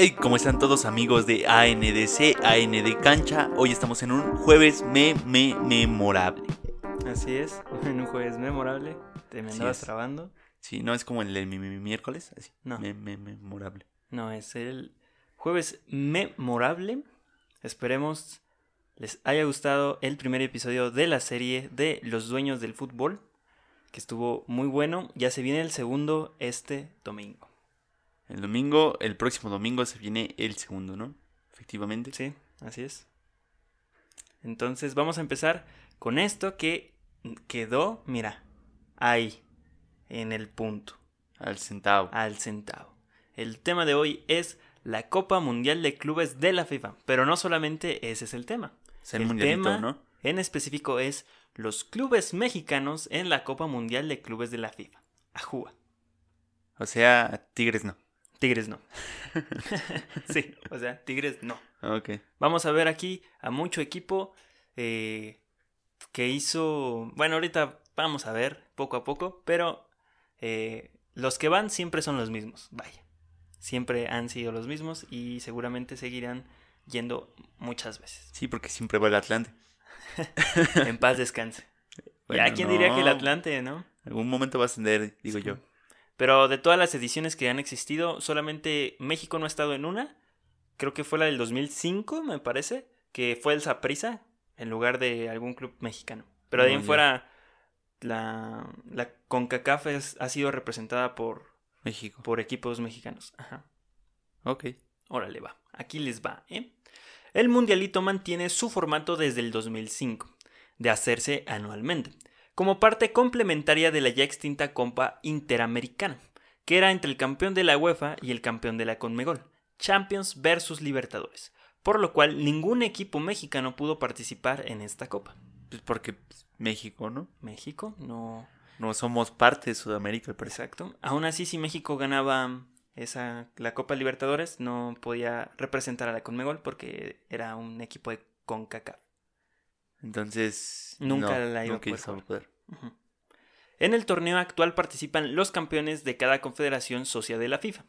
Hey, ¿cómo están todos amigos de ANDC, AND Cancha? Hoy estamos en un jueves me, me, memorable. Así es, en un jueves memorable. Te me andabas trabando. Sí, no es como el mi- mi- miércoles, así. No. Me, me, memorable. No, es el jueves memorable. Esperemos les haya gustado el primer episodio de la serie de Los Dueños del Fútbol, que estuvo muy bueno. Ya se viene el segundo este domingo. El domingo, el próximo domingo se viene el segundo, ¿no? Efectivamente. Sí, así es. Entonces vamos a empezar con esto que quedó, mira, ahí, en el punto. Al centavo. al centavo. El tema de hoy es la Copa Mundial de Clubes de la FIFA, pero no solamente ese es el tema. es el, el mundialito, tema ¿no? en específico es los clubes mexicanos en la Copa Mundial de Clubes de la FIFA. Ajúa. O sea, Tigres no. Tigres no. sí, o sea, Tigres no. Ok. Vamos a ver aquí a mucho equipo eh, que hizo... Bueno, ahorita vamos a ver poco a poco, pero eh, los que van siempre son los mismos. Vaya. Siempre han sido los mismos y seguramente seguirán yendo muchas veces. Sí, porque siempre va el Atlante. En paz descanse. Bueno, ya, ¿quién diría que el. Atlante, no? Algún momento va a ascender, digo yo. Pero de todas las ediciones que han existido, solamente México no ha estado en una. Creo que fue la del 2005, me parece, que fue el Saprissa en lugar de algún club mexicano. Pero de ahí Oh, en fuera, la, la CONCACAF es- ha sido representada por, México. por equipos mexicanos. Ajá. Ok. Órale, va. Aquí les va, ¿eh? El Mundialito mantiene su formato desde el 2005, de hacerse anualmente, como parte complementaria de la ya extinta Copa Interamericana, que era entre el campeón de la UEFA y el campeón de la Conmebol, Champions versus Libertadores, por lo cual ningún equipo mexicano pudo participar en esta copa. Pues porque pues, México, ¿no? México no No somos parte de Sudamérica, parecer. Exacto. Aún así, si México ganaba esa, la Copa Libertadores, no podía representar a la Conmebol porque era un equipo de CONCACAF. Entonces. Nunca no, la iba a nunca poder a. En el torneo actual participan los campeones de cada confederación socia de la FIFA.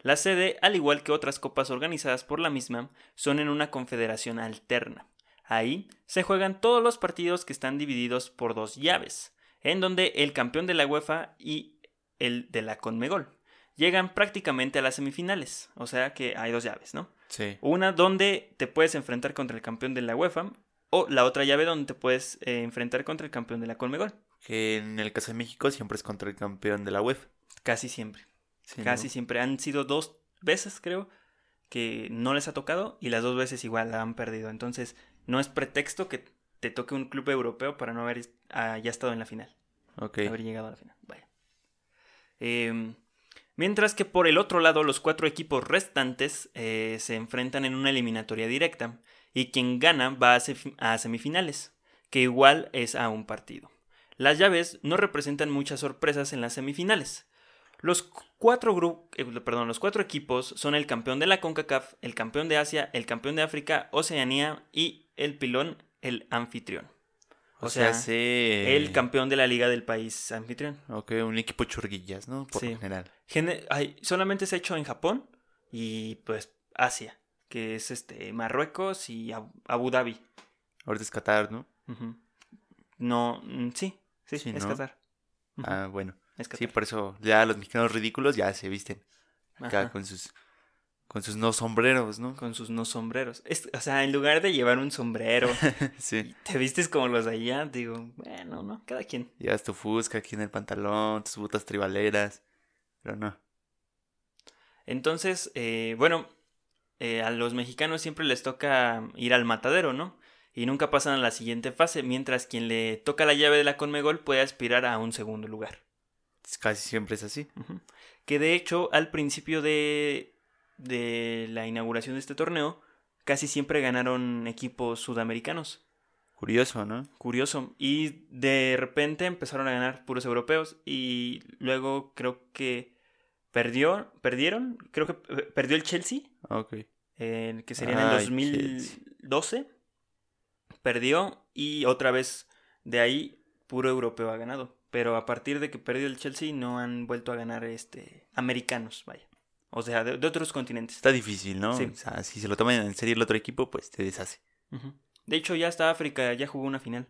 La sede, al igual que otras copas organizadas por la misma, son en una confederación alterna. Ahí se juegan todos los partidos que están divididos por dos llaves, en donde el campeón de la UEFA y el de la Conmebol llegan prácticamente a las semifinales, o sea que hay dos llaves, ¿no? Sí. Una donde te puedes enfrentar contra el campeón de la UEFA o la otra llave donde te puedes eh, enfrentar contra el campeón de la Conmebol. Que en el caso de México siempre es contra el campeón de la UEFA. Casi siempre. Sí, ¿no? Casi siempre. Han sido dos veces, creo, que no les ha tocado y las dos veces igual la han perdido. Entonces, no es pretexto que te toque un club europeo para no haber ah, ya estado en la final. Ok. Haber llegado a la final. Vaya. Em, mientras que por el otro lado, los cuatro equipos restantes eh, se enfrentan en una eliminatoria directa y quien gana va a, semifinales, que igual es a un partido. Las llaves no representan muchas sorpresas en las semifinales. Los cu- cuatro, eh, perdón, los cuatro equipos son el campeón de la CONCACAF, el campeón de Asia, el campeón de África, Oceanía y el pilón, el anfitrión. O, o sea, sea, se- El campeón de la liga del país anfitrión. Ok, un equipo churguillas, ¿no? Por Sí. general. Ay, solamente se ha hecho en Japón y pues Asia, que es este Marruecos y Ab- Abu Dhabi. Ahorita es Qatar, ¿no? No, mm, sí, sí, Sí, es ¿no? Qatar. Ah, bueno. es Sí, por eso ya los mexicanos ridículos ya se visten acá Ajá, con sus con sus no sombreros, ¿no? Con sus no sombreros. Es- o sea, en lugar de llevar un sombrero, sí. te vistes como los de allá, digo, bueno, ¿no? Cada quien. Llevas tu fusca aquí en el pantalón, tus botas tribaleras. Pero no. Entonces, eh, bueno, eh, a los mexicanos siempre les toca ir al matadero, ¿no? Y nunca pasan a la siguiente fase, mientras quien le toca la llave de la Conmebol puede aspirar a un segundo lugar. Casi siempre es así. Que de hecho, al principio de, de la inauguración de este torneo, casi siempre ganaron equipos sudamericanos. Curioso, ¿no? Curioso. Y de repente empezaron a ganar puros europeos. Y luego creo que perdió, perdieron. Creo que perdió el Chelsea. Ok. eh, que sería en el Ay, 2012. Perdió. Y otra vez de ahí, puro europeo ha ganado. Pero a partir de que perdió el Chelsea, no han vuelto a ganar este americanos, vaya. O sea, de, de otros continentes. Está difícil, ¿no? Sí. O sea, si se lo toman en serio el otro equipo, pues te deshace. De hecho, ya hasta África ya jugó una final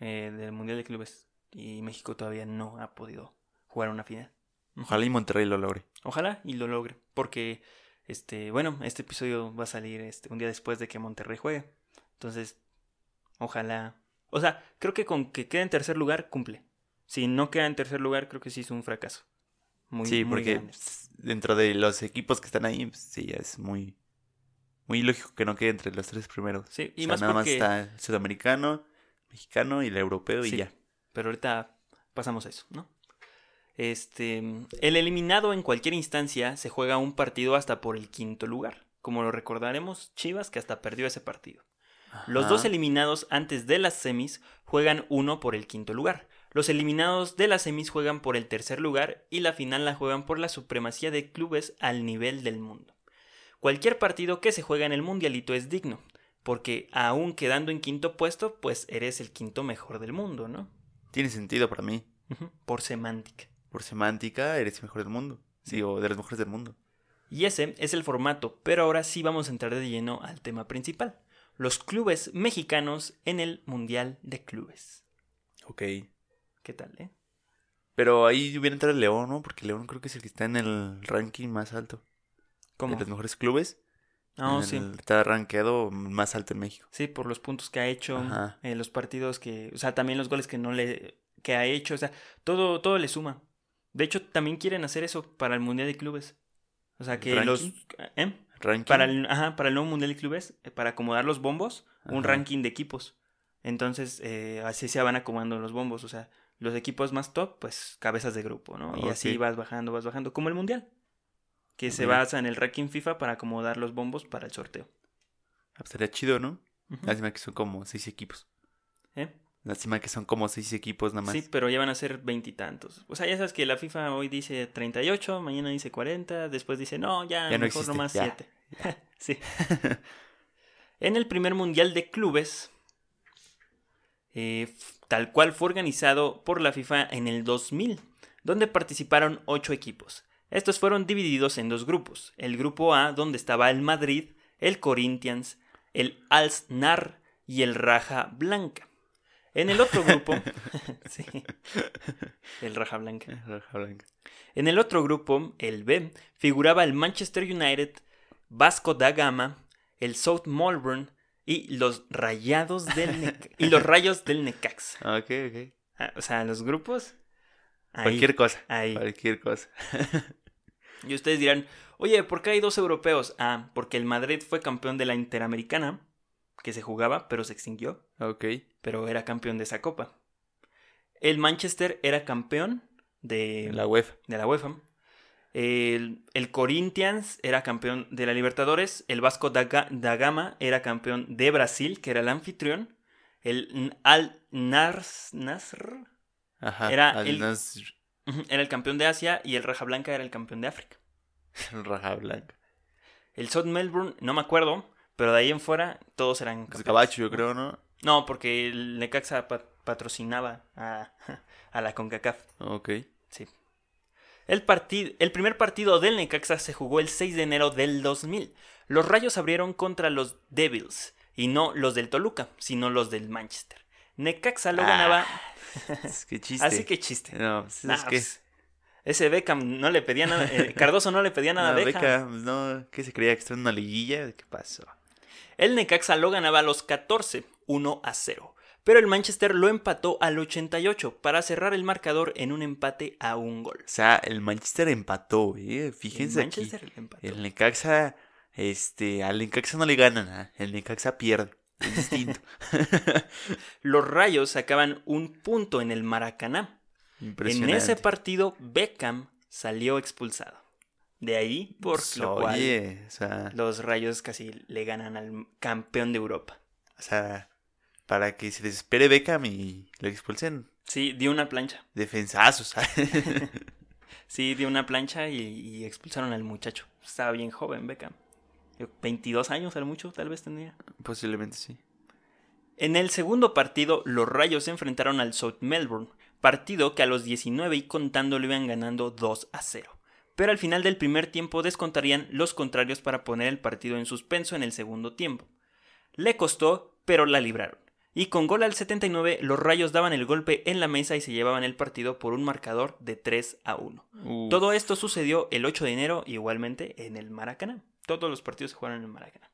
eh, del Mundial de Clubes. Y México todavía no ha podido jugar una final. Ojalá y Monterrey lo logre. Ojalá y lo logre. Porque, este, bueno, este episodio va a salir este, un día después de que Monterrey juegue. Entonces, ojalá. O sea, creo que con que quede en tercer lugar, cumple. Si no queda en tercer lugar, creo que sí es un fracaso. Muy, sí, muy porque grande. dentro de los equipos que están ahí, pues, sí, es muy, muy lógico que no quede entre los tres primeros. Sí, y o sea, más nada porque- más está el sudamericano, mexicano y el europeo y ya. Pero ahorita pasamos a eso, ¿no? Este, el eliminado en cualquier instancia se juega un partido hasta por el quinto lugar. Como lo recordaremos, Chivas que hasta perdió ese partido. Los dos eliminados antes de las semis juegan uno por el quinto lugar. Los eliminados de las semis juegan por el tercer lugar y la final la juegan por la supremacía de clubes al nivel del mundo. Cualquier partido que se juega en el mundialito es digno, porque aún quedando en quinto puesto, pues eres el quinto mejor del mundo, ¿no? Tiene sentido para mí. Por semántica. Por semántica, eres el mejor del mundo. Sí, o de los mejores del mundo. Y ese es el formato, pero ahora sí vamos a entrar de lleno al tema principal. Los clubes mexicanos en el Mundial de Clubes. Ok. ¿Qué tal, eh? Pero ahí hubiera entrado el León, ¿no? Porque León creo que es el que está en el ranking más alto. ¿Cómo? De los mejores clubes. No, En sí. el- Está rankeado más alto en México. Sí, por los puntos que ha hecho, eh, los partidos que, o sea, también los goles que no le, que ha hecho, o sea, todo, todo le suma. De hecho, también quieren hacer eso para el Mundial de Clubes. O sea, que los. ¿eh? Ranking. Para el, ajá, para el nuevo Mundial de Clubes, eh, para acomodar los bombos, un ranking de equipos. Entonces, eh, así se van acomodando los bombos. O sea, los equipos más top, pues cabezas de grupo, ¿no? Y así vas bajando, vas bajando, como el Mundial. Que se basa en el ranking FIFA para acomodar los bombos para el sorteo. Ah, pues Estaría chido, ¿no? Lástima que son como seis equipos. ¿Eh? Lástima que son como seis equipos nada más. Sí, pero ya van a ser veintitantos. O sea, ya sabes que la FIFA hoy dice 38, mañana dice 40, después dice no, ya, Ya no mejor existe, nomás ya, 7. sí. en el primer mundial de clubes, eh, tal cual fue organizado por la FIFA en el 2000, donde participaron 8 equipos. Estos fueron divididos en dos grupos. El grupo A, donde estaba el Madrid, el Corinthians, el Alsnar y el Raja Blanca. En el otro grupo, sí, el Raja Blanca. En el otro grupo, el B, figuraba el Manchester United, Vasco da Gama, el South Melbourne y los Rayados del Neca- y los Rayos del Necax. Ah, Ok, ok. Ah, O sea, los grupos. ahí, Cualquier cosa. ahí. Cualquier cosa. Y ustedes dirán, oye, ¿por qué hay dos europeos? Ah, porque el Madrid fue campeón de la Interamericana, que se jugaba, pero se extinguió, Ok. pero era campeón de esa copa. El Manchester era campeón de La UEFA. de la UEFA. El, el Corinthians era campeón de la Libertadores. El Vasco da, Ga- da Gama era campeón de Brasil, que era el anfitrión. El Al Nars, Nasr Ajá. Era Al el- Nasr, era el campeón de Asia y el Raja Blanca era el campeón de África. Raja blanca. El South Melbourne, no me acuerdo, pero de ahí en fuera todos eran Es campeones. Gabacho, yo creo, ¿no? No, porque el Necaxa pa- patrocinaba a, a la CONCACAF. Ok. Sí. El, el primer partido del Necaxa se jugó el 6 de enero del 2000. Los Rayos abrieron contra los Devils, y no los del Toluca, sino los del Manchester. Necaxa lo Ah, ganaba, Es que chiste. así que chiste. No, pues, Nah, es que. pues, ese Beckham no le pedía nada, eh, Cardoso no le pedía nada No, a Beckham. Pues, no, ¿qué se creía que está en una liguilla? ¿Qué pasó? El Necaxa lo ganaba a los 14, 1 a 0. Pero el Manchester lo empató al 88 para cerrar el marcador en un empate a un gol. O sea, el Manchester empató, ¿eh? El Fíjense Manchester aquí. empató. El Necaxa, este, al Necaxa no le ganan, ¿ah? El Necaxa pierde. Distinto. Los Rayos sacaban un punto en el Maracaná. En ese partido, Beckham salió expulsado. De ahí, por Pues, lo cual Oye, o sea, los Rayos casi le ganan al campeón de Europa. o sea, para que se desespere Beckham y lo expulsen, Sí, dio una plancha. defensazos, ¿sabes? Sí, dio una plancha y, y expulsaron al muchacho. Estaba bien joven, Beckham. 22 años, al mucho, tal vez tendría. Posiblemente sí. En el segundo partido, los Rayos se enfrentaron al South Melbourne, partido que a los 19 y contando le iban ganando 2 a 0. Pero al final del primer tiempo descontarían los contrarios para poner el partido en suspenso en el segundo tiempo. Le costó, pero la libraron. Y con gol al 79, los Rayos daban el golpe en la mesa y se llevaban el partido por un marcador de 3 a 1. Uf. Todo esto sucedió el 8 de enero, igualmente en el Maracaná. Todos los partidos se jugaron en el Maracaná.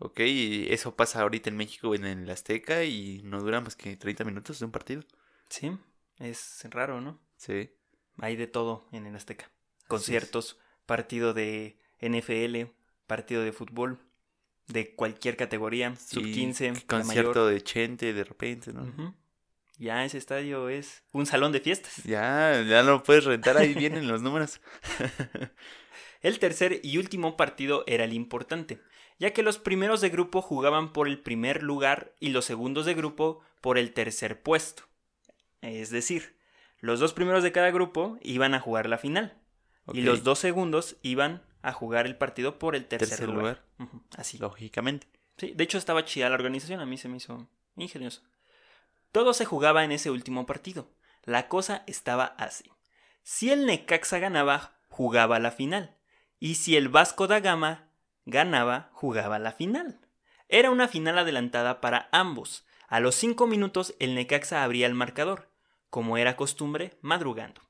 Ok, y eso pasa ahorita en México, en el Azteca, y no dura más que 30 minutos de un partido. Sí, es raro, ¿no? Sí. Hay de todo en el Azteca. Conciertos, partido de NFL, partido de fútbol, de cualquier categoría, sub Sí, 15, que la concierto mayor. de Chente de repente, ¿no? Ya ese estadio es un salón de fiestas. Ya, ya lo puedes rentar, ahí vienen los números. El tercer y último partido era el importante, ya que los primeros de grupo jugaban por el primer lugar y los segundos de grupo por el tercer puesto. Es decir, los dos primeros de cada grupo iban a jugar la final y los dos segundos iban a jugar el partido por el tercer, Tercer lugar. Así. Lógicamente. Sí, de hecho estaba chida la organización, a mí se me hizo ingenioso. Todo se jugaba en ese último partido. La cosa estaba así. Si el Necaxa ganaba, jugaba la final. Y si el Vasco da Gama ganaba, jugaba la final. Era una final adelantada para ambos. A los cinco minutos el Necaxa abría el marcador, como era costumbre, madrugando.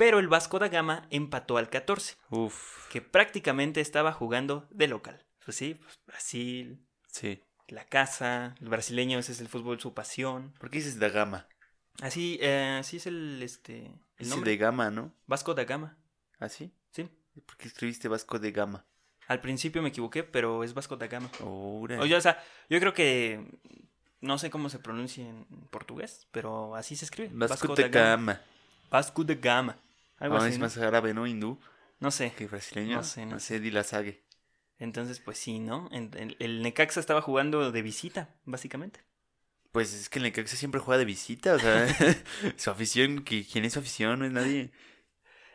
Pero el Vasco da Gama empató al 14, Uf. que prácticamente estaba jugando de local. Pues sí, pues Brasil, Sí. la casa, el brasileño, ese es el fútbol, su pasión. ¿Por qué dices da gama? Así, eh, así es el, este, el Es nombre. de gama, ¿no? Vasco da Gama, ¿Ah, sí? sí. ¿Por qué escribiste Vasco de Gama? Al principio me equivoqué, pero es Vasco da Gama. Ora. Oye, o sea, yo creo que no sé cómo se pronuncia en portugués, pero así se escribe. Vasco de Gama. Vasco da Gama. Algo Ah, así, es ¿no? más árabe, ¿no? Hindú No sé. que brasileño. No sé, no sé. di la sague. Entonces, pues sí, ¿no? El Necaxa estaba jugando de visita, básicamente. Pues es que el Necaxa siempre juega de visita, o sea, su afición, ¿quién es su afición? No es nadie.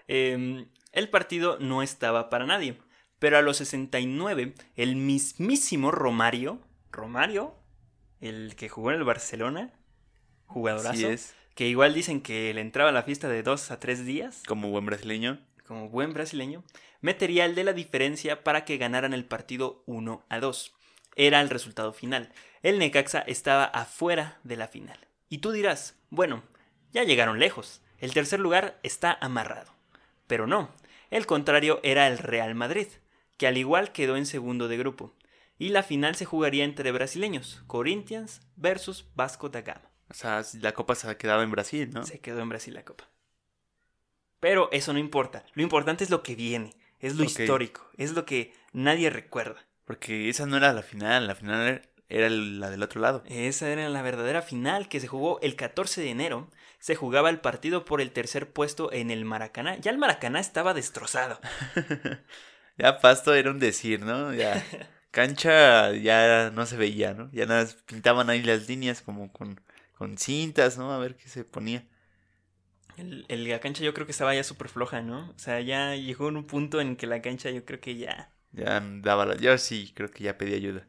Eh, el partido no estaba para nadie, pero a los 69, el mismísimo Romario, Romario, el que jugó en el Barcelona, jugadorazo, Así es, que igual dicen que le entraba a la fiesta de dos a tres días, como buen brasileño. como buen brasileño, metería el de la diferencia para que ganaran el partido 1 a 2. Era el resultado final. El Necaxa estaba afuera de la final. Y tú dirás, bueno, ya llegaron lejos. El tercer lugar está amarrado. Pero no, el contrario era el Real Madrid, que al igual quedó en segundo de grupo. Y la final se jugaría entre brasileños, Corinthians versus Vasco da Gama. O sea, la copa se quedaba en Brasil, ¿no? Se quedó en Brasil la copa. Pero eso no importa. Lo importante es lo que viene. Es lo histórico. Es lo que nadie recuerda. Porque esa no era la final, la final era la del otro lado. Esa era la verdadera final que se jugó el 14 de enero. Se jugaba el partido por el tercer puesto en el Maracaná. Ya el Maracaná estaba destrozado. Ya Pasto era un decir, ¿no? Ya cancha ya no se veía, ¿no? Ya nada, pintaban ahí las líneas como con, con cintas, ¿no? A ver qué se ponía. El, el- la cancha yo creo que estaba ya súper floja, ¿no? O sea, ya llegó en un punto en que la cancha yo creo que ya... Ya daba la... Yo sí, creo que ya pedí ayuda.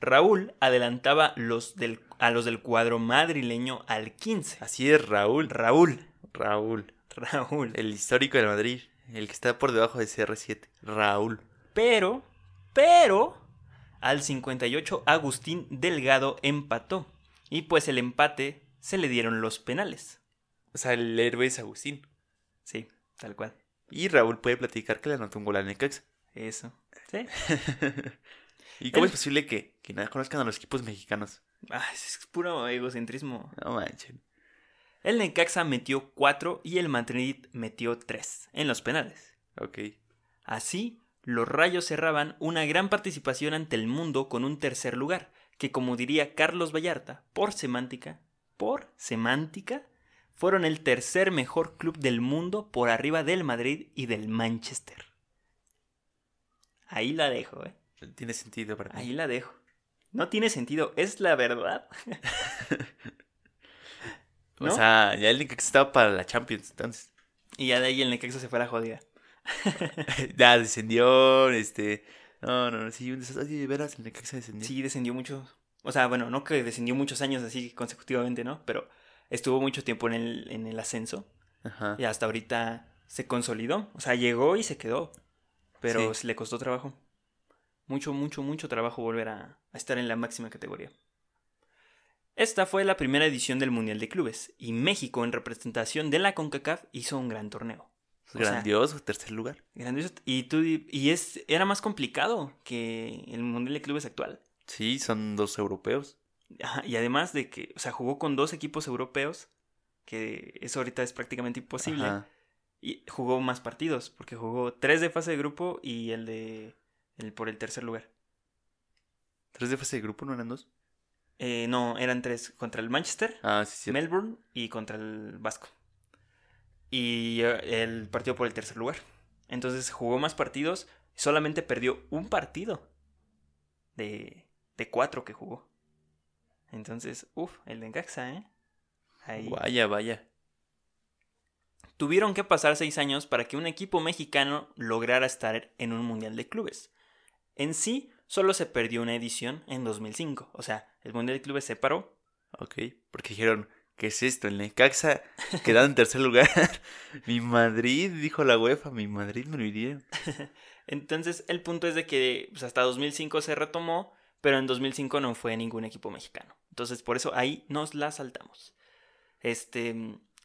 Raúl adelantaba los del, a los del cuadro madrileño al 15. Así es, Raúl. Raúl. Raúl. Raúl. El histórico de Madrid. El que está por debajo de CR7. Raúl. Pero, pero, al 58 Agustín Delgado empató. Y pues el empate se le dieron los penales. O sea, el héroe es Agustín. Sí, tal cual. Y Raúl puede platicar que le anotó un gol al Necaxa. Eso. Sí. ¿Y cómo El- es posible que, que no conozcan a los equipos mexicanos? Ah, es puro egocentrismo. No manchen. El Necaxa metió 4 y el Madrid metió 3 en los penales. Ok. Así, los Rayos cerraban una gran participación ante el mundo con un tercer lugar, que como diría Carlos Vallarta, por semántica, por semántica, fueron el tercer mejor club del mundo por arriba del Madrid y del Manchester. Ahí la dejo, ¿eh? Tiene sentido para mí. Ahí la dejo. No tiene sentido, es la verdad. O sea, ya el Necaxa estaba para la Champions, entonces. Y ya de ahí el Necaxa se fue a la jodida. ya descendió, este... No, no, no, sí, un desastre. De veras, el Necaxa descendió. Sí, descendió mucho. O sea, bueno, no que descendió muchos años así consecutivamente, ¿no? Pero estuvo mucho tiempo en el, en el ascenso. Ajá. Y hasta ahorita se consolidó. O sea, llegó y se quedó. Pero Sí. le costó trabajo. Mucho, mucho, mucho trabajo volver a, a estar en la máxima categoría. Esta fue la primera edición del Mundial de Clubes y México en representación de la CONCACAF hizo un gran torneo. Sea, Grandioso, tercer lugar. Grandioso. Y, tú, y es, era más complicado que el Mundial de Clubes actual. Sí, son dos europeos. Ajá, y además de que, o sea, jugó con dos equipos europeos, que eso ahorita es prácticamente imposible. Ajá. Y jugó más partidos, porque jugó tres de fase de grupo y el de el por el tercer lugar. ¿Tres de fase de grupo no eran dos? Eh, no, eran tres contra el Manchester, Ah, sí. Melbourne y contra el Vasco. Y eh, el partido por el tercer lugar. Entonces jugó más partidos, solamente perdió un partido de, de cuatro que jugó. Entonces, uff, el de Encaxa, ¿eh? Ahí. Vaya, vaya. Tuvieron que pasar seis años para que un equipo mexicano lograra estar en un Mundial de Clubes. En sí, solo se perdió una edición en 2005. O sea, el Mundial de Clubes se paró. Ok. Porque dijeron, ¿qué es esto? El Necaxa quedado en tercer lugar. mi Madrid, dijo la UEFA, mi Madrid me lo hirieron. Entonces, el punto es de que pues, hasta 2005 se retomó, pero en 2005 no fue ningún equipo mexicano. Entonces, por eso ahí nos la saltamos. Este,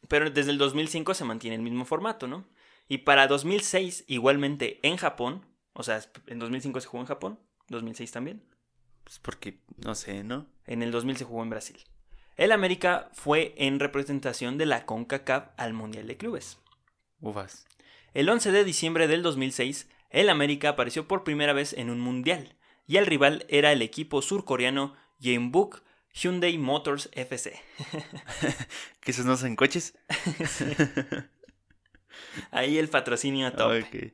pero desde el 2005 se mantiene el mismo formato, ¿no? Y para 2006, igualmente en Japón, o sea, en 2005 se jugó en Japón, 2006 también. Pues porque, no sé, ¿no? En el 2000 se jugó en Brasil. El América fue en representación de la CONCACAF al Mundial de Clubes. Ufas. El 11 de diciembre del 2006, el América apareció por primera vez en un mundial, y el rival era el equipo surcoreano Jeonbuk Hyundai Motors FC. ¿Que esos no son coches? Ahí el patrocinio a tope. Ok.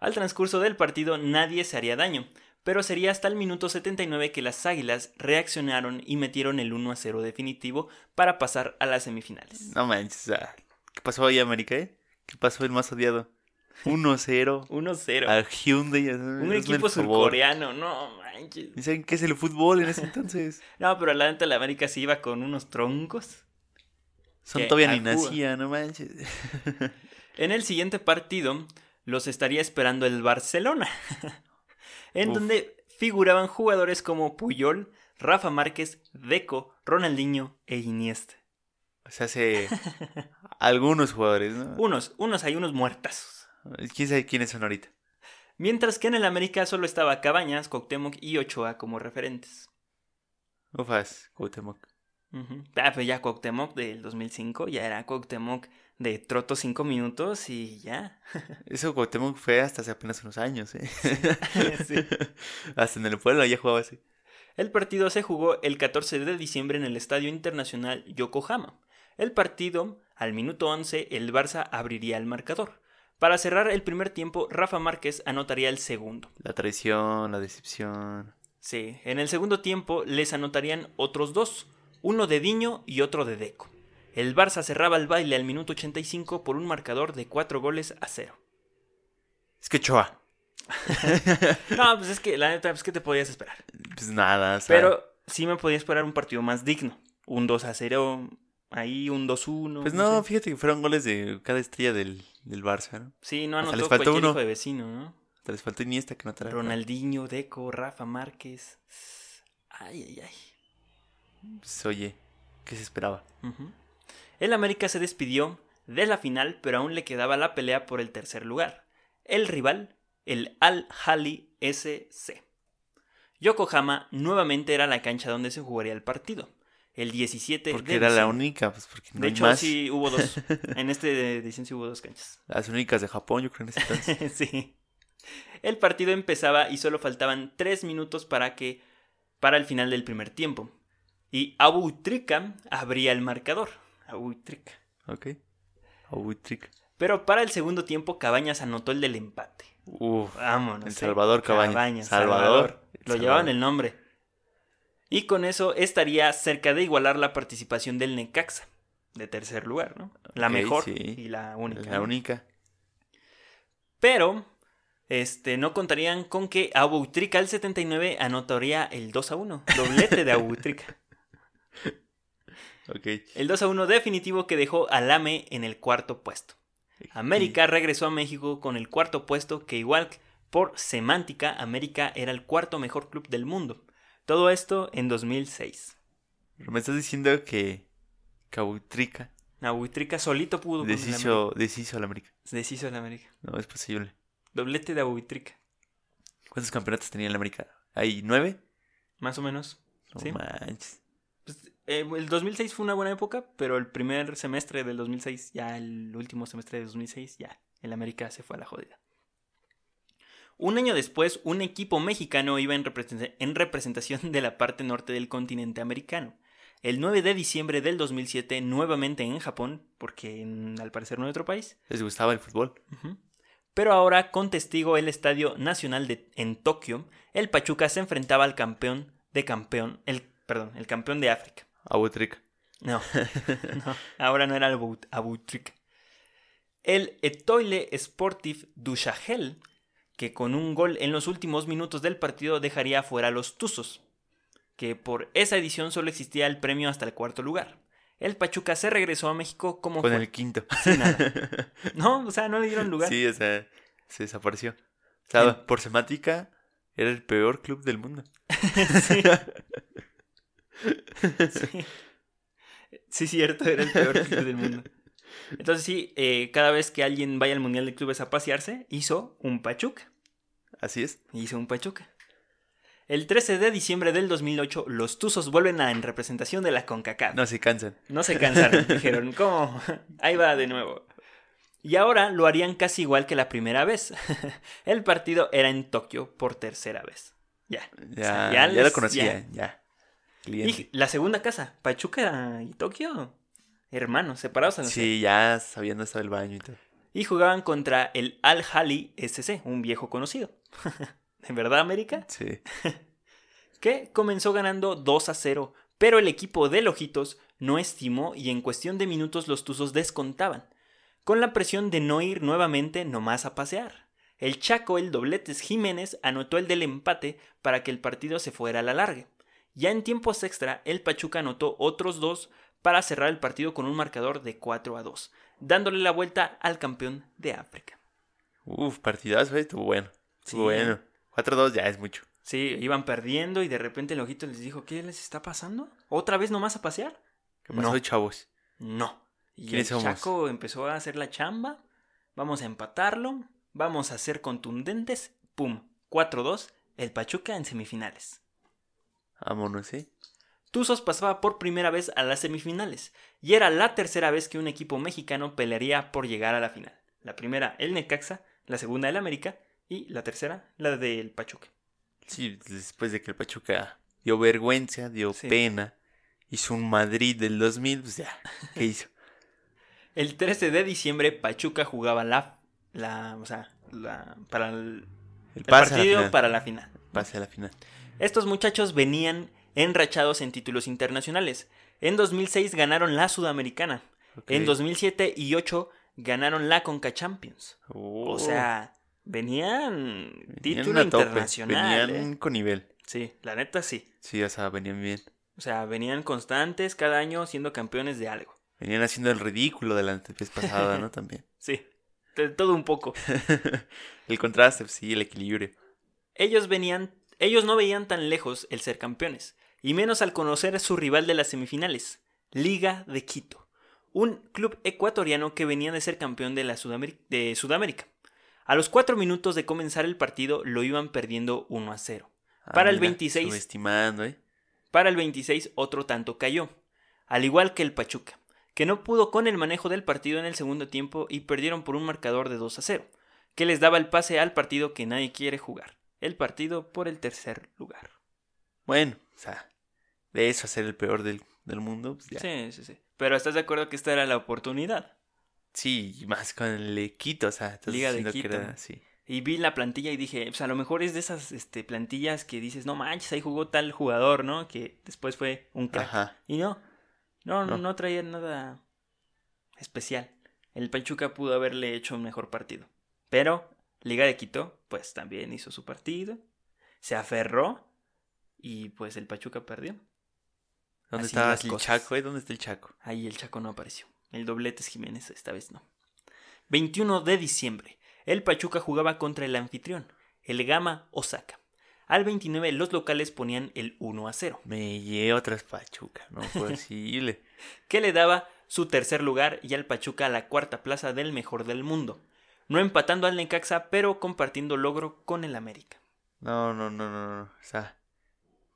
Al transcurso del partido nadie se haría daño, pero sería hasta el minuto 79 que las Águilas reaccionaron y metieron el 1 a 0 definitivo para pasar a las semifinales. No manches. ¿Qué pasó ahí, América, eh? ¿Qué pasó el más odiado? 1-0 1-0. a Hyundai. Un equipo surcoreano, no manches. ¿Y saben qué es el fútbol en ese entonces? No, pero la neta la América sí iba con unos troncos. Son todavía ni nacía, no manches. En el siguiente partido los estaría esperando el Barcelona, en Uf. donde figuraban jugadores como Puyol, Rafa Márquez, Deco, Ronaldinho e Iniesta. O sea, hace algunos jugadores, ¿no? Unos, unos hay unos muertazos. ¿Quién sabe quiénes son ahorita? Mientras que en el América solo estaba Cabañas, Cuauhtémoc y Ochoa como referentes. Ufas, Cuauhtémoc. Ujú. Ah, pues ya Cuauhtémoc del 2005, ya era Cuauhtémoc de troto 5 minutos y ya. Eso Cuauhtémoc fue hasta hace apenas unos años, ¿eh? Sí. Hasta en el pueblo ya jugaba así. El partido se jugó el 14 de diciembre en el Estadio Internacional Yokohama. El partido, al minuto 11, el Barça abriría el marcador. Para cerrar el primer tiempo, Rafa Márquez anotaría el segundo. La traición, la decepción. Sí, en el segundo tiempo les anotarían otros dos, uno de Diño y otro de Deco. El Barça cerraba el baile al minuto 85 por un marcador de 4 goles a 0. Es que Choa. No, pues es que la neta, pues que te podías esperar. Pues nada, o sea, Pero sí me podía esperar un partido más digno. Un 2 a 0, ahí un 2-1. Pues no, sé. fíjate que fueron goles de cada estrella del, del Barça, ¿no? Sí, no hasta anotó les faltó uno. hijo de vecino, ¿no? Te les faltó Iniesta que no te Ronaldinho, Deco, Rafa Márquez. Ay, ay, ay. Pues oye, ¿qué se esperaba? Ujú. El América se despidió de la final, pero aún le quedaba la pelea por el tercer lugar. El rival, el Al-Hali SC. Yokohama nuevamente era la cancha donde se jugaría el partido. El 17 Porque de era la única, pues porque no De hay hecho, más. sí hubo dos. En este edición sí hubo dos canchas. Las únicas de Japón, yo creo, en ese entonces. sí. El partido empezaba y solo faltaban tres minutos para que para el final del primer tiempo. Y Abutrika abría el marcador. Abutrika. ok. Autric. Pero para el segundo tiempo Cabañas anotó el del empate. Uf. Vámonos. El eh. Salvador Cabañas. Salvador. Salvador. Lo Salvador. llevaban el nombre. Y con eso estaría cerca de igualar la participación del Necaxa. De tercer lugar, ¿no? La mejor sí. y la única. La única. Pero este, no contarían con que Abutrika al 79 anotaría el 2 a 1. Doblete de Abutrika. El 2 a 1 definitivo que dejó al AME en el cuarto puesto. América regresó a México con el cuarto puesto que igual por semántica, América era el cuarto mejor club del mundo. Todo esto en 2006. Me estás diciendo que Cabutrica Abuitrica solito pudo. deshizo, deshizo al América. Deshizo el América. No, es posible. Doblete de Abuitrica. ¿Cuántos campeonatos tenía el América? ¿Hay nueve? Más o menos. No Sí. manches. Eh, el 2006 fue una buena época, pero el primer semestre del 2006, ya el último semestre de 2006, ya el América se fue a la jodida. Un año después, un equipo mexicano iba en, represent- en representación de la parte norte del continente americano. El 9 de diciembre del 2007, nuevamente en Japón, porque en- al parecer no hay otro país, ¿Les gustaba el fútbol? Pero ahora, con testigo el Estadio Nacional de, en Tokio, el Pachuca se enfrentaba al campeón de campeón, el, perdón, el campeón de África. Abutrica. No, no, ahora no era Abutric. El Etoile Sportif du Sahel, que con un gol en los últimos minutos del partido dejaría fuera a los Tuzos, que por esa edición solo existía el premio hasta el cuarto lugar. El Pachuca se regresó a México como Con fue, el quinto. sin nada. No, o sea, no le dieron lugar. Sí, o sea, se desapareció. O sea, En- por semántica, era el peor club del mundo. Sí. Sí. Sí, cierto, era el peor club del mundo. Entonces sí, eh, cada vez que alguien vaya al Mundial de Clubes a pasearse, hizo un Pachuca. Así es. Hizo un Pachuca. El 13 de diciembre del 2008, los Tuzos vuelven a en representación de la CONCACAF. No se cansan. No se cansaron, dijeron, ¿cómo? Ahí va de nuevo. Y ahora lo harían casi igual que la primera vez. El partido era en Tokio por tercera vez. Ya. Ya, O sea, ya, les- lo conocía, ya. Cliente. Y la segunda casa, Pachuca y Tokio. Hermanos, separados la Sí, ya sabiendo estaba el baño y todo. Y jugaban contra el Al Hali SC, un viejo conocido. ¿De verdad, América? Sí. Que comenzó ganando 2 a 0, pero el equipo de Lojitos no estimó y en cuestión de minutos los Tuzos descontaban, con la presión de no ir nuevamente nomás a pasear. El Chaco, el Dobletes Jiménez, anotó el del empate para que el partido se fuera a la larga. Ya en tiempos extra, el Pachuca anotó otros dos para cerrar el partido con un marcador de 4 a 2, dándole la vuelta al campeón de África. Uf, partidazo, eh, estuvo bueno. Estuvo Sí. bueno. 4-2 ya es mucho. Sí, iban perdiendo y de repente el ojito les dijo, ¿qué les está pasando? ¿Otra vez nomás a pasear? ¿Qué pasó, No. chavos? No. Y el ¿Quiénes somos? Chaco empezó a hacer la chamba. Vamos a empatarlo. Vamos a ser contundentes. ¡Pum! 4-2. El Pachuca en semifinales. Vámonos, ¿eh? Tuzos pasaba por primera vez a las semifinales. Y era la tercera vez que un equipo mexicano pelearía por llegar a la final. La primera, el Necaxa. La segunda, el América. Y la tercera, la del Pachuca. Sí, después de que el Pachuca dio vergüenza, dio Sí. pena, hizo un Madrid del 2000, pues ya, ¿qué hizo? El 13 de diciembre, Pachuca jugaba la. la o sea, la, para el, El la partido para la final. Pase a la final. Estos muchachos venían enrachados en títulos internacionales. En 2006 ganaron la Sudamericana. En 2007 y 2008 ganaron la Conca Champions. Oh, O sea, venían venían título internacional. Venían ¿eh? con nivel. Sí, la neta sí. Sí, o sea, venían bien. O sea, venían constantes cada año siendo campeones de algo. Venían haciendo el ridículo de la vez pasada, ¿no? También. Sí, de todo un poco. el contraste, sí, el equilibrio. Ellos venían, ellos no veían tan lejos el ser campeones, y menos al conocer a su rival de las semifinales, Liga de Quito, un club ecuatoriano que venía de ser campeón de, la Sudamérica, de Sudamérica. A los cuatro minutos de comenzar el partido lo iban perdiendo 1 a 0. Ah, Para el mira, 26. Subestimando, ¿eh? Para el 26 otro tanto cayó, al igual que el Pachuca, que no pudo con el manejo del partido en el segundo tiempo y perdieron por un marcador de 2 a 0, que les daba el pase al partido que nadie quiere jugar, el partido por el tercer lugar. Bueno, o sea, de eso a ser el peor del, del mundo, pues ya. Sí, sí, sí. Pero ¿estás de acuerdo que esta era la oportunidad? Sí, más con el Quito, o sea, Liga de que Quito. era así. Y vi la plantilla y dije, pues a lo mejor es de esas este, plantillas que dices, no manches, ahí jugó tal jugador, ¿no? Que después fue un crack. Ajá. Y no, no, no, No. no traía nada especial. El Pachuca pudo haberle hecho un mejor partido. Pero Liga de Quito, pues también hizo su partido, se aferró y pues el Pachuca perdió. ¿Dónde Así estaba el cosas. Chaco, eh? ¿Dónde está el Chaco? Ahí el Chaco no apareció. El dobletes Jiménez esta vez no. 21 de diciembre. El Pachuca jugaba contra el anfitrión, el Gama Osaka. Al 29 los locales ponían el 1 a 0. Me llevo otras Pachuca, no posible. que le daba su tercer lugar y al Pachuca a la cuarta plaza del mejor del mundo. No empatando al Necaxa, pero compartiendo logro con el América. No, no, no, no, no. O sea,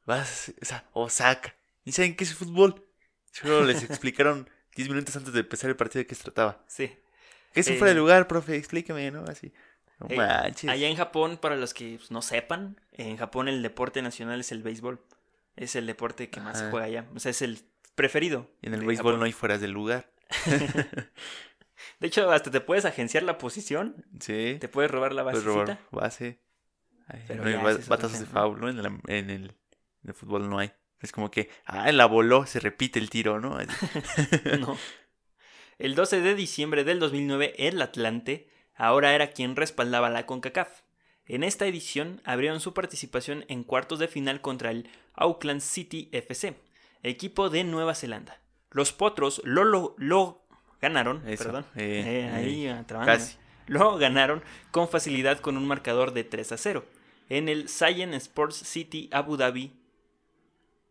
vas, o sea, Osaka. ¿Y saben qué es fútbol? Solo les explicaron 10 minutos antes de empezar el partido de qué se trataba. Sí. ¿Qué es un fuera de lugar, profe? Explíqueme, ¿no? Así. No Eh, manches. allá en Japón, para los que pues, no sepan, en Japón el deporte nacional es el béisbol. Es el deporte que más se juega allá. O sea, es el preferido. Y en el de béisbol Japón. no hay fueras del lugar. De hecho, hasta te puedes agenciar la posición. Sí. Te puedes robar la Puedes basecita. robar base. Ay, Pero no hay batazos de foul, ¿no? En, la- en el, en el fútbol no hay. Es como que, ah, la voló, se repite el tiro, ¿no? No. El 12 de diciembre del 2009, el Atlante ahora era quien respaldaba la CONCACAF. En esta edición abrieron su participación en cuartos de final contra el Auckland City FC, equipo de Nueva Zelanda. Los Potros lo, lo, lo ganaron, Eso, perdón, eh, eh, ahí eh, ah, trabándome. casi. Lo ganaron con facilidad con un marcador de 3 a 0 en el Cyan Sports City Abu Dhabi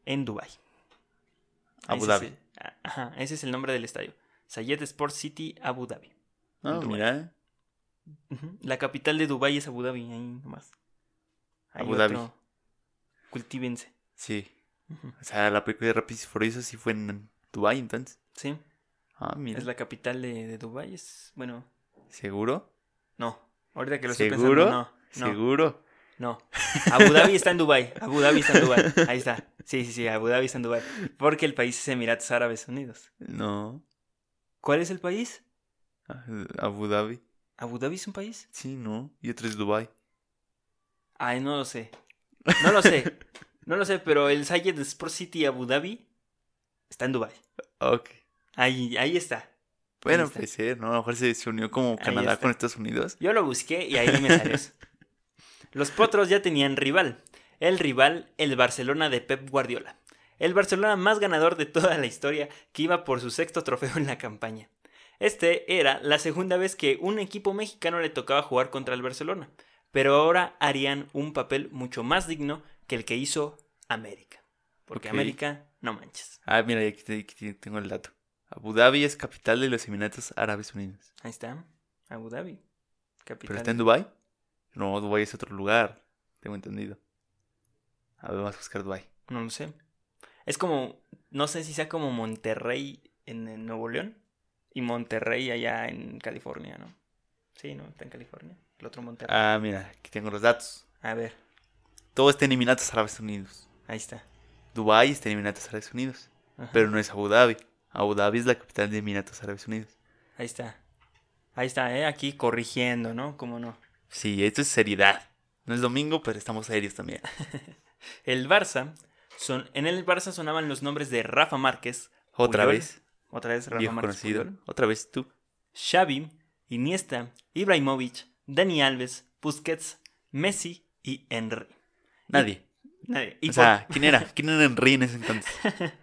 en Dubai. Abu Ese Dhabi. es el- ah, ajá, ese es el nombre del estadio. Zayed Sports City Abu Dhabi. Dubái. mira. La capital de Dubai es Abu Dhabi, ahí nomás. Hay Abu Dhabi. Cultívense. Sí. O sea, la película de Rápidos y Furiosos sí fue en Dubái, entonces. Sí, Ah, mira. es la capital de, de Dubai. Es, bueno, ¿Seguro? no. Ahorita que lo estoy ¿Seguro? pensando, no. No, ¿Seguro? no. Abu Dhabi está en Dubai. Abu Dhabi está en Dubai. Ahí está. Sí, sí, sí, Abu Dhabi está en Dubai. Porque el país es Emiratos Árabes Unidos. No. ¿Cuál es el país? Ah, Abu Dhabi. ¿Abu Dhabi es un país? Sí, no. Y otro es Dubái. Ay, no lo sé. No lo sé. No lo sé, pero el Zayed Sport City Abu Dhabi está en Dubai. Ok. Ahí, ahí está. Bueno, está. puede ser, ¿no? A lo mejor se, se unió como Ahí Canadá está. con Estados Unidos. Yo lo busqué y ahí me salió eso. Los potros ya tenían rival. El rival, el Barcelona de Pep Guardiola. El Barcelona más ganador de toda la historia, que iba por su sexto trofeo en la campaña. Este era la segunda vez que un equipo mexicano le tocaba jugar contra el Barcelona, pero ahora harían un papel mucho más digno que el que hizo América. Porque. América, no manches. Ah, mira, aquí tengo el dato. Abu Dhabi es capital de los Emiratos Árabes Unidos. Ahí está, Abu Dhabi. Capital. ¿Pero está en Dubái? No, Dubái es otro lugar. Tengo entendido. A ver, vamos a buscar Dubái. No lo sé. Es como, no sé si sea como Monterrey en, en Nuevo León y Monterrey allá en California, ¿no? Sí, ¿no? Está en California. El otro Monterrey. Ah, mira, aquí tengo los datos. A ver, Todo está en Emiratos Árabes Unidos. ahí está. Dubái está en Emiratos Árabes Unidos. Ajá. Pero no es Abu Dhabi. Abu Dhabi es la capital de Emiratos Árabes Unidos. Ahí está. Ahí está, ¿eh? Aquí corrigiendo, ¿no? ¿Cómo no? Sí, esto es seriedad. No es domingo, pero estamos serios también. El Barça, son, en el Barça sonaban los nombres de Rafa Márquez. Otra Puyol, vez, Otra vez Rafa viejo Márquez. conocido. Puyol, Otra vez tú. Xavi, Iniesta, Ibrahimovic, Dani Alves, Busquets, Messi y Henry. Nadie. Nadie. Y o sea, ¿quién era? ¿Quién era Henry en ese entonces?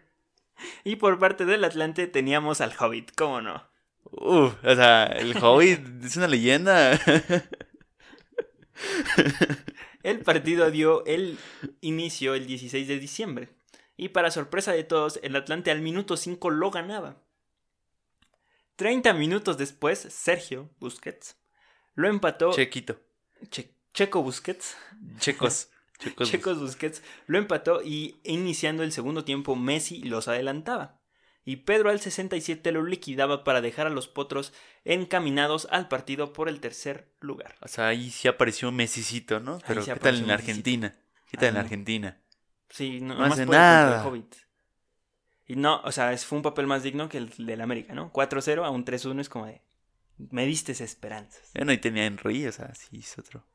Y por parte del Atlante teníamos al Hobbit, ¿cómo no? Uf, o sea, el Hobbit es una leyenda. El partido dio el inicio el 16 de diciembre. Y para sorpresa de todos, el Atlante al minuto 5 lo ganaba. 30 minutos después, Sergio Busquets lo empató. Chequito. Che- Checo Busquets. Checos. Checos. Checos Busquets lo empató y iniciando el segundo tiempo Messi los adelantaba. Y Pedro al 67 lo liquidaba para dejar a los potros encaminados al partido por el tercer lugar. O sea, ahí sí apareció Messicito, ¿no? Pero sí ¿qué tal en. Argentina? ¿Qué tal en. Argentina? Sí, no, No hace nada. Hobbit. Y no, o sea, es- fue un papel más digno que el del América, ¿no? 4-0 a un 3-1 es como de. Me diste esperanzas. Bueno, ahí tenía Henry, o sea, sí es otro.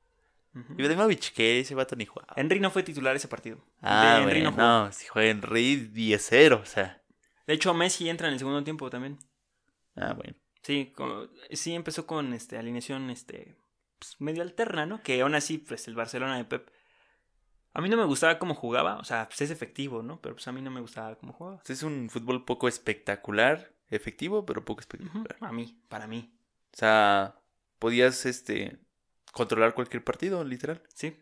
Ujú. Ibrahimovic, que ese vato ni jugaba. Henry no fue titular ese partido. Ah, De- Henry bueno, no jugó. no, si juega Henry 10-0, o sea. De hecho, Messi entra en el segundo tiempo también. Ah, bueno. Sí, como- sí empezó con este alineación este pues, medio alterna, ¿no? Que aún así, pues el Barcelona de Pep. A mí no me gustaba cómo jugaba, o sea, pues es efectivo, ¿no? Pero pues a mí no me gustaba cómo jugaba. Es un fútbol poco espectacular, efectivo, pero poco espectacular. A mí, para mí. O sea, podías este controlar cualquier partido, literal. Sí.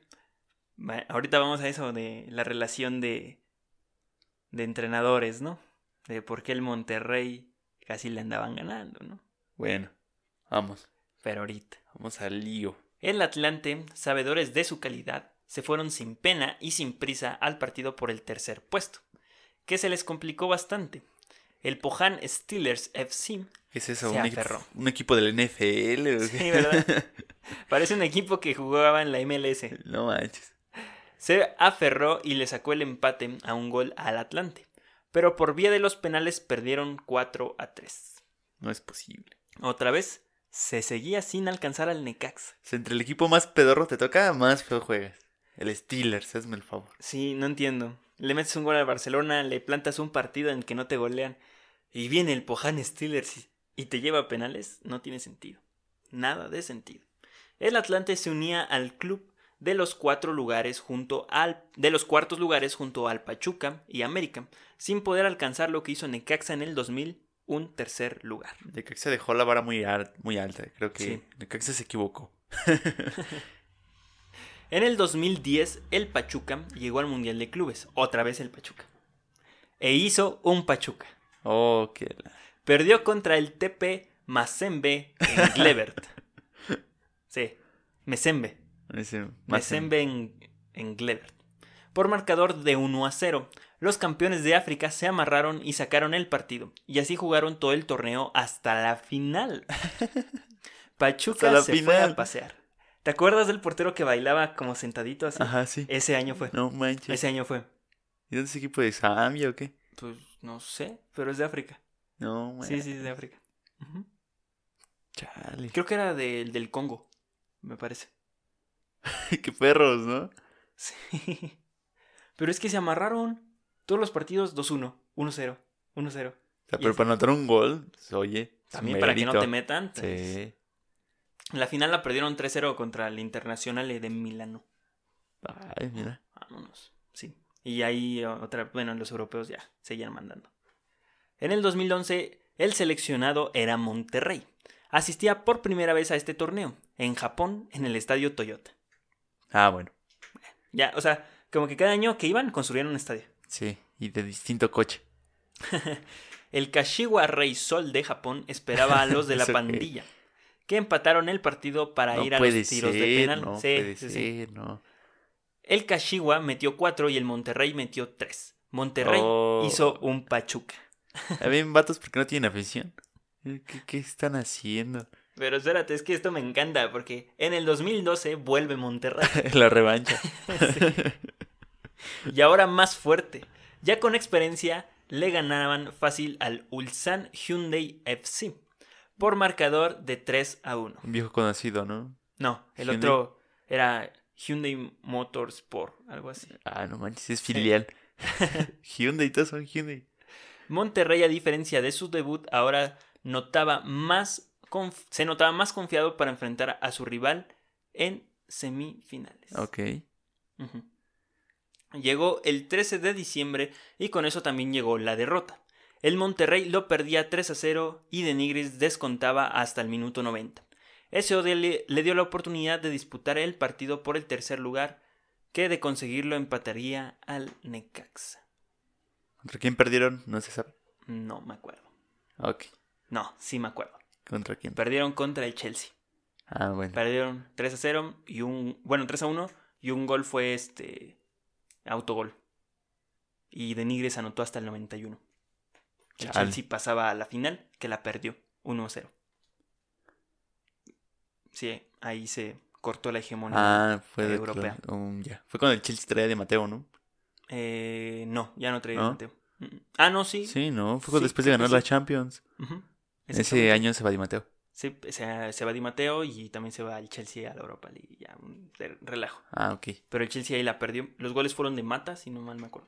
Ahorita vamos a eso de la relación de, de entrenadores, ¿no? De por qué el Monterrey casi le andaban ganando, ¿no? Bueno, vamos, Pero ahorita. vamos al lío. El Atlante, sabedores de su calidad, se fueron sin pena y sin prisa al partido por el tercer puesto, que se les complicó bastante. El Pohan Steelers FC, ¿Qué es eso? Se ¿Un, equipo, un equipo del NFL? Sí, ¿verdad? parece un equipo que jugaba en la MLS, no manches. se aferró y le sacó el empate a un gol al Atlante, pero por vía de los penales perdieron 4 a 3. No es posible. Otra vez, se seguía sin alcanzar al sea, entre el equipo más pedorro te toca, más feo juegas. El Steelers, hazme el favor. Sí, no entiendo. Le metes un gol al Barcelona, le plantas un partido en el que no te golean y viene el Pohan Steelers y, te lleva a penales, no tiene sentido. Nada de sentido. El Atlante se unía al club de los cuatro lugares junto al de los cuartos lugares junto al Pachuca y América, sin poder alcanzar lo que hizo Necaxa en el 2000, un tercer lugar. Necaxa dejó la vara muy, muy alta. Creo que Sí. Necaxa se equivocó. En el 2010, el Pachuca llegó al Mundial de Clubes, otra vez el Pachuca. E hizo un Pachuca. Oh, qué la... Perdió contra el TP Mazembe en Glebert. Sí, Mesembe. Mesembe en, en Glebert. Por marcador de 1 a 0, los campeones de África se amarraron y sacaron el partido, y así jugaron todo el torneo hasta la final. Pachuca la se fue a pasear. ¿Te acuerdas del portero que bailaba como sentadito así? Ajá, sí. Ese año fue. No manches. Ese año fue. ¿Y dónde es ese equipo de Zambia o qué? Pues no sé, pero es de África. No, Sí, manches. sí, es de África. Ujú. Chale. Creo que era del, del Congo, me parece. qué perros, ¿no? Sí. Pero es que se amarraron todos los partidos 2-1, 1-0, 1-0. O sea, pero para anotar un gol, pues, oye. También para que no te metan. pues. Sí. La final la perdieron 3-0 contra el Internacional de Milano. Ay, mira. Vámonos. Y ahí otra, bueno, los europeos ya seguían mandando. En el 2011, el seleccionado era Monterrey. Asistía por primera vez a este torneo, en Japón, en el estadio Toyota. Ah, bueno. Ya, o sea, como que cada año que iban construían un estadio. Sí. Y de distinto coche. El Kashiwa Rey Sol de Japón esperaba a los de la pandilla, que empataron el partido para no ir a los tiros ser, de penal. no Sí, puede sí, sí. no. El Kashiwa metió 4 y el Monterrey metió 3. Monterrey Oh. hizo un Pachuca. ¿A ven, vatos, por qué no tienen afición? ¿Qué, qué están haciendo? Pero espérate, es que esto me encanta porque en el 2012 vuelve Monterrey. La revancha. y ahora más fuerte. Ya con experiencia le ganaban fácil al Ulsan Hyundai FC por marcador de 3 a 1. Un viejo conocido, ¿no? No, el Hyundai. otro era Hyundai Motorsport, algo así. Ah, no manches, es filial. Hyundai, todos son Hyundai. Monterrey, a diferencia de su debut, ahora notaba más se notaba más confiado para enfrentar a su rival en semifinales. Ok. Llegó el 13 de diciembre y con eso también llegó la derrota. El Monterrey lo perdía 3 a 0 y Denigris descontaba hasta el minuto 90. SOD le, le dio la oportunidad de disputar el partido por el tercer lugar, que de conseguirlo empataría al Necaxa. ¿Contra quién perdieron? No se sabe. No me acuerdo. Ok. No, sí me acuerdo. ¿Contra quién? Perdieron contra el Chelsea. Ah, bueno. Perdieron 3 a 0 y un. Bueno, 3 a 1 y un gol fue este. Autogol. Y Denigres anotó hasta el 91. El Chale. Chelsea pasaba a la final, que la perdió 1 a 0. Sí, ahí se cortó la hegemonía. Ah, fue de europea. um, ya. Fue cuando el Chelsea traía de Mateo, ¿no? Eh, no, ya no traía ¿No? Mateo. Mm, Ah, no, sí. Sí, no. Fue Sí, después de ganar sí. la Champions. Ujú, Ese año se va Di Mateo. Sí, se, se va Di Mateo y también se va el Chelsea a la Europa League. Ya, un relajo. Ah, ok. pero el Chelsea ahí la perdió. Los goles fueron de Mata, si no mal me acuerdo.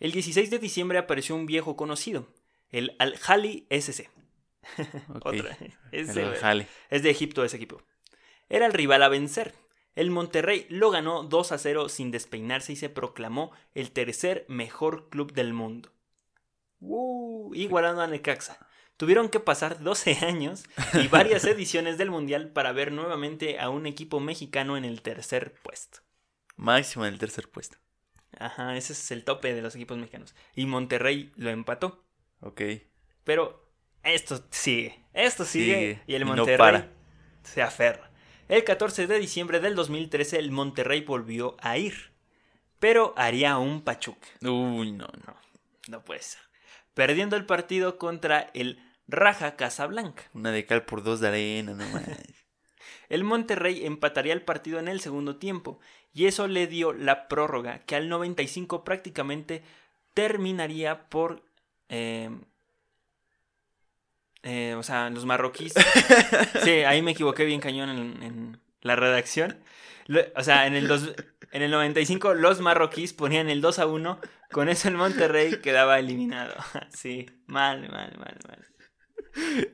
El 16 de diciembre apareció un viejo conocido, el Al-Hali SC. Otra. Es, de- es de Egipto ese equipo. Era el rival a vencer. El Monterrey lo ganó 2 a 0 sin despeinarse y se proclamó el tercer mejor club del mundo. ¡Uh! igualando a Necaxa. tuvieron que pasar 12 años y varias ediciones del Mundial para ver nuevamente a un equipo mexicano en el tercer puesto. Máximo en el tercer puesto. Ajá, ese es el tope de los equipos mexicanos. Y Monterrey lo empató. Ok. Pero esto sigue, esto sigue, Sigue, y el no Monterrey para. se aferra. El 14 de diciembre del 2013 el Monterrey volvió a ir, pero haría un Pachuca. Uy, no, no. No puede ser. Perdiendo el partido contra el Raja Casablanca. Una de cal por dos de arena, no más. El Monterrey empataría el partido en el segundo tiempo y eso le dio la prórroga que al 95 prácticamente terminaría por... eh, eh, o sea, los marroquíes... sí, ahí me equivoqué bien cañón en, en la redacción. O sea, en el, dos- en el 95 los marroquíes ponían el 2 a 1, con eso el Monterrey quedaba eliminado. Sí, mal, mal, mal, mal.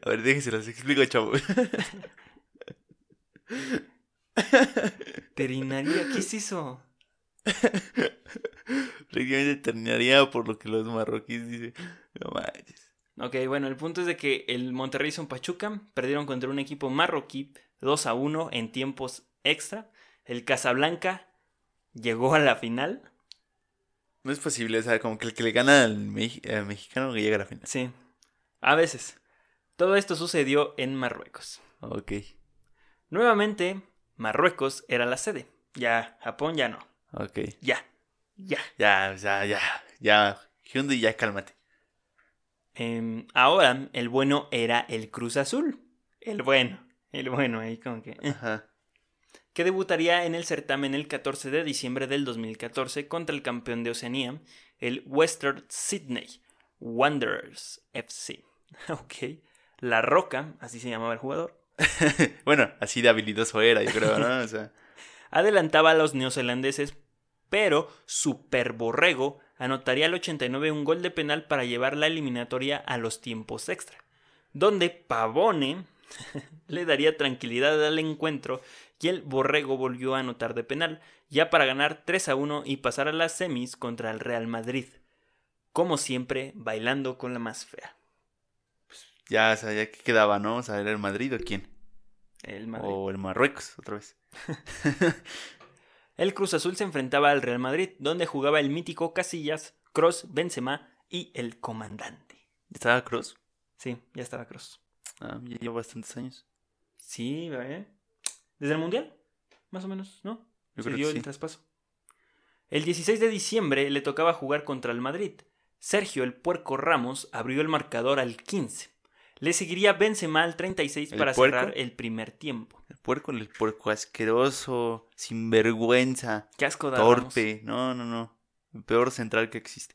A ver, déjense los explico, chavo. Terminaría, ¿qué es eso? Prácticamente terminaría por lo que los marroquíes dicen. No manches. Ok, bueno, el punto es de que el Monterrey hizo un Pachuca, perdieron contra un equipo marroquí 2 a 1 en tiempos extra. El Casablanca llegó a la final. No es posible, o sea, como que el que le gana al mexicano que llega a la final. Sí, a veces. Todo esto sucedió en Marruecos. Ok. Nuevamente, Marruecos era la sede. Ya, Japón ya no. Ok. Ya, ya. Ya, ya, ya. Ya. Hyundai, ya cálmate. Em, ahora, el bueno era el Cruz Azul. El bueno, el bueno, ahí como que... eh. Ajá. que debutaría en el certamen el 14 de diciembre del 2014 contra el campeón de Oceanía, el Western Sydney Wanderers FC. Ok. La Roca, así se llamaba el jugador, bueno, así de habilidoso era, yo creo, ¿no? O sea, adelantaba a los neozelandeses, pero Super Borrego anotaría al 89 un gol de penal para llevar la eliminatoria a los tiempos extra, donde Pavone le daría tranquilidad al encuentro y el Borrego volvió a anotar de penal, ya para ganar 3 a 1 y pasar a las semis contra el Real Madrid. Como siempre, bailando con la más fea. ya, o sea, ya que quedaba, ¿no? O sea, ¿era el Madrid o quién? El Madrid. O el Marruecos, otra vez. El Cruz Azul se enfrentaba al Real Madrid, donde jugaba el mítico Casillas, Cross, Benzema y el comandante. ¿Estaba Cross? Sí, ya estaba Cross. Ah, ya lleva bastantes años. Sí, ¿eh? ¿Desde el Mundial? Más o menos, ¿no? Yo Se creo dio que el sí. traspaso. El 16 de diciembre le tocaba jugar contra el Madrid. Sergio el Puerco Ramos abrió el marcador al 15. Le seguiría Benzema al 36 ¿El para Puerco? cerrar el primer tiempo. El puerco, el puerco asqueroso, sinvergüenza, Qué asco da torpe. No, no, no. El peor central que existe.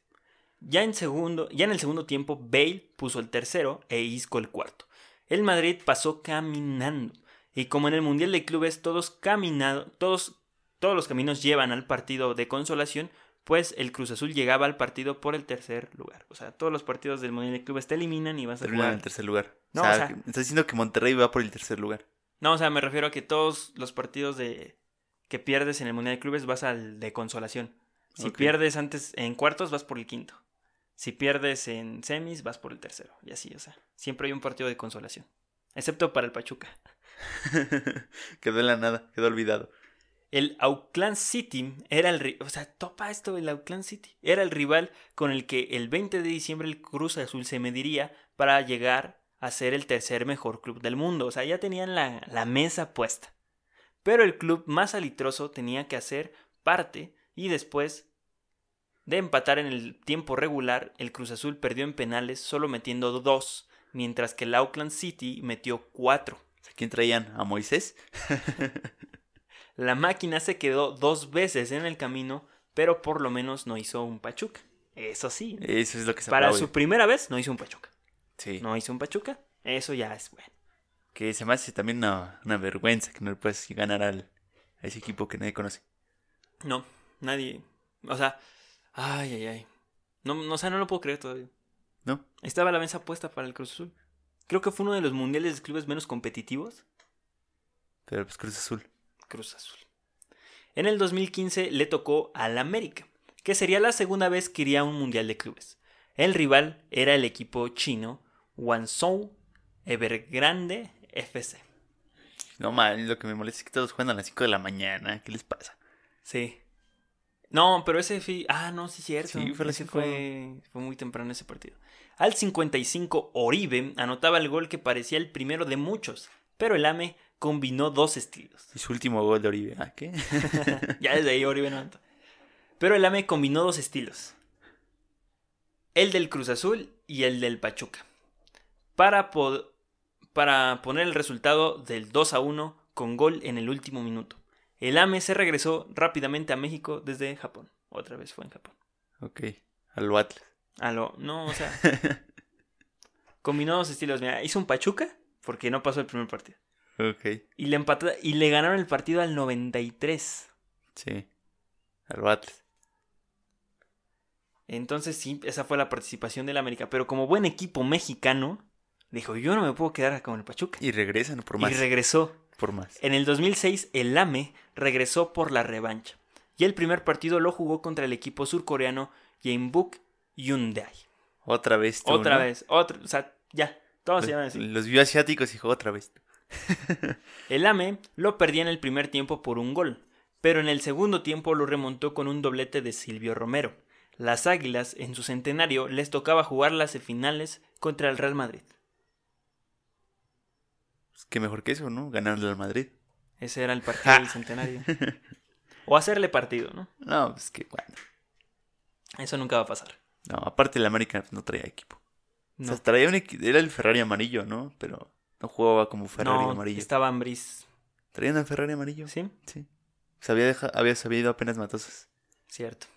Ya en, segundo, ya en el segundo tiempo, Bale puso el tercero e Isco el cuarto. El Madrid pasó caminando. Y como en el Mundial de Clubes todos caminado, todos, todos los caminos llevan al partido de consolación, pues el Cruz Azul llegaba al partido por el tercer lugar. O sea, todos los partidos del Mundial de Clubes te eliminan y vas a Termina en jugar. el tercer lugar. No, o sea, o sea- que- me estás diciendo que Monterrey va por el tercer lugar. No, o sea, me refiero a que todos los partidos de que pierdes en el Mundial de Clubes vas al de consolación. Si pierdes antes en cuartos, vas por el quinto. Si pierdes en semis, vas por el tercero. Y así, o sea, siempre hay un partido de consolación. Excepto para el Pachuca. quedó en la nada, quedó olvidado. El Auckland City era el... O sea, topa esto el Auckland City. Era el rival con el que el 20 de diciembre el Cruz Azul se mediría para llegar a ser el tercer mejor club del mundo. O sea, ya tenían la, la mesa puesta. Pero el club más alitroso tenía que hacer parte y después de empatar en el tiempo regular, el Cruz Azul perdió en penales solo metiendo dos, mientras que el Auckland City metió cuatro. Sea, ¿Quién traían? ¿A Moisés? La máquina se quedó dos veces en el camino, pero por lo menos no hizo un Pachuca. Eso sí. Eso es lo que se Para aplaude. su primera vez no hizo un Pachuca. Sí. No hizo un Pachuca. Eso ya es bueno. Que se me hace también una, una vergüenza que no le puedes ganar al, a ese equipo que nadie conoce. No, nadie. O sea, ay, ay, ay. No, no, o sea, no lo puedo creer todavía. ¿No? Estaba la mesa puesta para el Cruz Azul. Creo que fue uno de los mundiales de clubes menos competitivos. Pero pues Cruz Azul. Cruz Azul. En el 2015 le tocó al América, que sería la segunda vez que iría a un mundial de clubes. El rival era el equipo chino Guangzhou Evergrande FC. No mal, lo que me molesta es que todos juegan a las 5 de la mañana. ¿Qué les pasa? Sí. No, pero ese Ah, no, sí, cierto. Sí, Ese fue, fue muy temprano ese partido. Al 55, Oribe anotaba el gol que parecía el primero de muchos, pero el AME combinó dos estilos. Y su último gol de Oribe. ¿Ah, qué? ya desde ahí Oribe no anota. Pero el AME combinó dos estilos. El del Cruz Azul y el del Pachuca. Para, para poner el resultado del 2 a 1 con gol en el último minuto. El AME se regresó rápidamente a México desde Japón. Otra vez fue en Japón. ok. Al Atlas. A lo, no, o sea, combinó dos estilos. Mira, hizo un Pachuca porque no pasó el primer partido. Ok. Y le empató y le ganaron el partido al 93. Sí. Al Atlas. Entonces sí, esa fue la participación del América. Pero como buen equipo mexicano, dijo, yo no me puedo quedar con el Pachuca. Y regresan por más. Y regresó. por más. En el 2006, el AME regresó por la revancha. Y el primer partido lo jugó contra el equipo surcoreano Jeonbuk Hyundai. Otra vez tú, Otra ¿no? vez, otra, o sea, ya, todos se llaman Los, así. los vio asiáticos y dijo otra vez. El AME lo perdía en el primer tiempo por un gol, pero en el segundo tiempo lo remontó con un doblete de Silvio Romero. Las Águilas, en su centenario, les tocaba jugar las finales contra el Real Madrid. Pues, qué mejor que eso, ¿no? Ganarle al Madrid. Ese era el partido del centenario. O hacerle partido, ¿no? No, pues que bueno. Eso nunca va a pasar. No, aparte el América no traía equipo. O No, sea, traía un era el Ferrari amarillo, ¿no? Pero no jugaba como Ferrari no amarillo. estaba Ambris. ¿Traían al Ferrari amarillo? ¿Sí? Sí. Se había, deja- había sabido apenas Matosas. Cierto.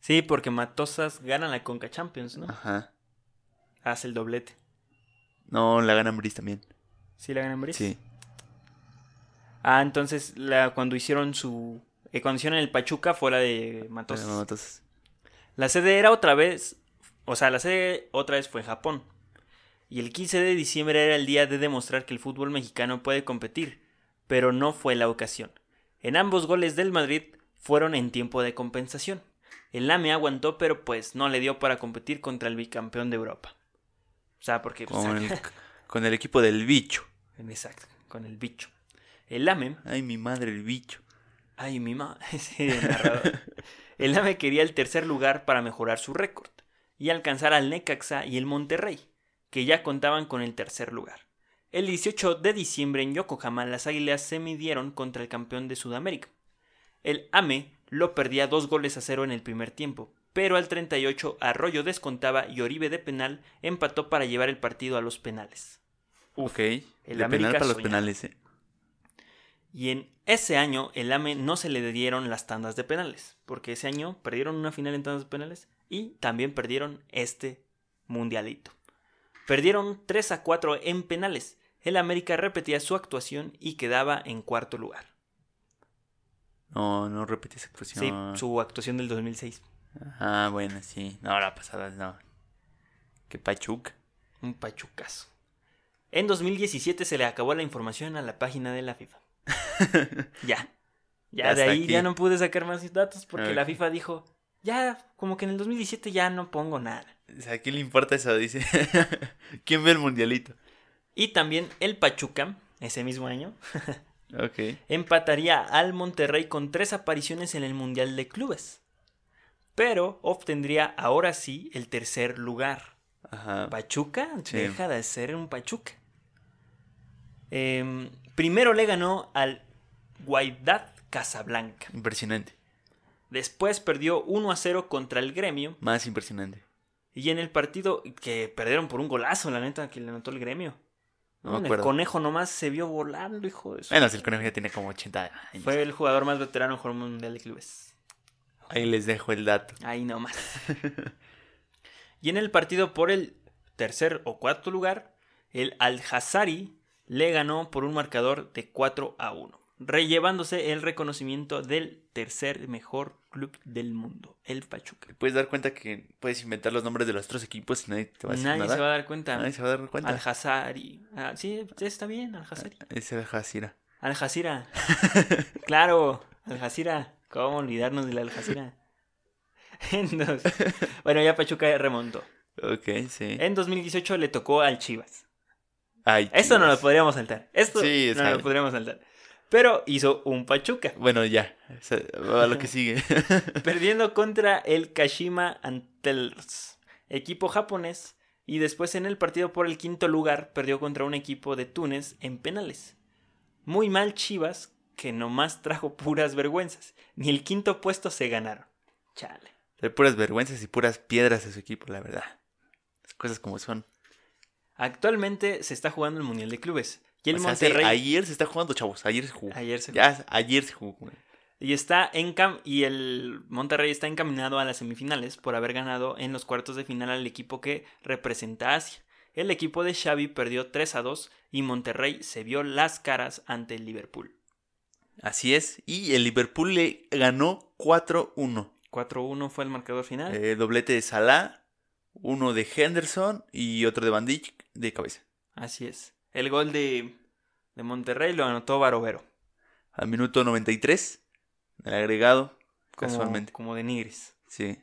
Sí, porque Matosas gana la Conca Champions, ¿no? Ajá. Hace el doblete. No, la ganan Brice también. ¿Sí la gana Ambris? Sí. Ah, entonces la, cuando hicieron su... eh, cuando hicieron el Pachuca fue la de Matosas. La sede era otra vez, o sea, la sede otra vez fue en Japón. Y el 15 de diciembre era el día de demostrar que el fútbol mexicano puede competir, pero no fue la ocasión. En ambos goles del Madrid fueron en tiempo de compensación. El AME aguantó, pero pues no le dio para competir contra el bicampeón de Europa. O sea, porque... pues, Con el, con el equipo del bicho. Exacto, con el bicho. El AME Ay, mi madre, el bicho. Ay, mi ma. Sí, el narrador. El AME quería el tercer lugar para mejorar su récord y alcanzar al Necaxa y el Monterrey, que ya contaban con el tercer lugar. El 18 de diciembre en Yokohama las Águilas se midieron contra el campeón de Sudamérica. El AME lo perdía dos goles a cero en el primer tiempo, pero al 38 Arroyo descontaba y Oribe de penal empató para llevar el partido a los penales. ok. el de penal para los penales, ¿eh? Y en ese año el AME no se le dieron las tandas de penales, porque ese año perdieron una final en tandas de penales y también perdieron este mundialito. Perdieron 3 a 4 en penales. El América repetía su actuación y quedaba en cuarto lugar. No, no repetí esa Sí, expresión. su actuación del 2006. Ah, bueno, sí. No, la pasada no. Que Pachuca. Un pachucazo. En 2017 se le acabó la información a la página de la FIFA. ya. Ya Hasta de ahí aquí. ya no pude sacar más datos porque la. FIFA dijo, ya, como que en el 2017 ya no pongo nada. ¿A quién le importa eso? Dice. ¿Quién ve el mundialito? Y también el Pachuca, ese mismo año, Ok. empataría al Monterrey con tres apariciones en el Mundial de Clubes. Pero obtendría ahora sí el tercer lugar. Ajá. Pachuca Sí. deja de ser un Pachuca. Em, primero le ganó al Wydad Casablanca. Impresionante. Después perdió 1 a 0 contra el Gremio. Más impresionante. Y en el partido que perdieron por un golazo, la neta, que le anotó el Gremio. No el conejo nomás se vio volando, hijo de su Bueno, si el conejo ya tiene como 80 años. Fue el jugador más veterano en un mundial de clubes. Ahí les dejo el dato. Ahí nomás. y en el partido por el tercer o cuarto lugar, el Al-Hazari le ganó por un marcador de 4 a 1, rellevándose el reconocimiento del tercer mejor club del mundo, el Pachuca. Te puedes dar cuenta que puedes inventar los nombres de los otros equipos y nadie te va a decir Nadie nada. se va a dar cuenta. Nadie se va a dar cuenta. Al-Hazari. Ah, sí, está bien, Al-Hazari. Es el Hasira. Al-Hazira. claro, Al-Hazira. ¿Cómo olvidarnos del Al-Hazira? Entonces, bueno, ya Pachuca remontó. Ok, sí. En 2018 le tocó al Chivas. Ay, Esto no lo podríamos saltar. Esto Sí, no lo podríamos saltar. Pero hizo un Pachuca, Bueno, ya. A lo que sigue. perdiendo contra el Kashima Antlers, equipo japonés, y después en el partido por el quinto lugar perdió contra un equipo de Túnez en penales. Muy mal Chivas, que nomás trajo puras vergüenzas. Ni el quinto puesto se ganaron. Chale. De puras vergüenzas y puras piedras de su equipo, la verdad. Las cosas como son. Actualmente se está jugando el Mundial de Clubes. Y el O sea, hace- Monterrey. ayer se está jugando, chavos. Ayer se jugó. Ayer se Ya, ayer se jugó. Y está en cam y el Monterrey está encaminado a las semifinales por haber ganado en los cuartos de final al equipo que representa a Asia. El equipo de Xavi perdió 3 a 2 y Monterrey se vio las caras ante el Liverpool. Así es. Y el Liverpool le ganó 4-1. 4-1 fue el marcador final. Eh, doblete de Salah, uno de Henderson y otro de Van Dijk de cabeza. Así es. El gol de, de Monterrey lo anotó Barovero. Al minuto 93, el agregado, Como, casualmente. como de Nigris. Sí.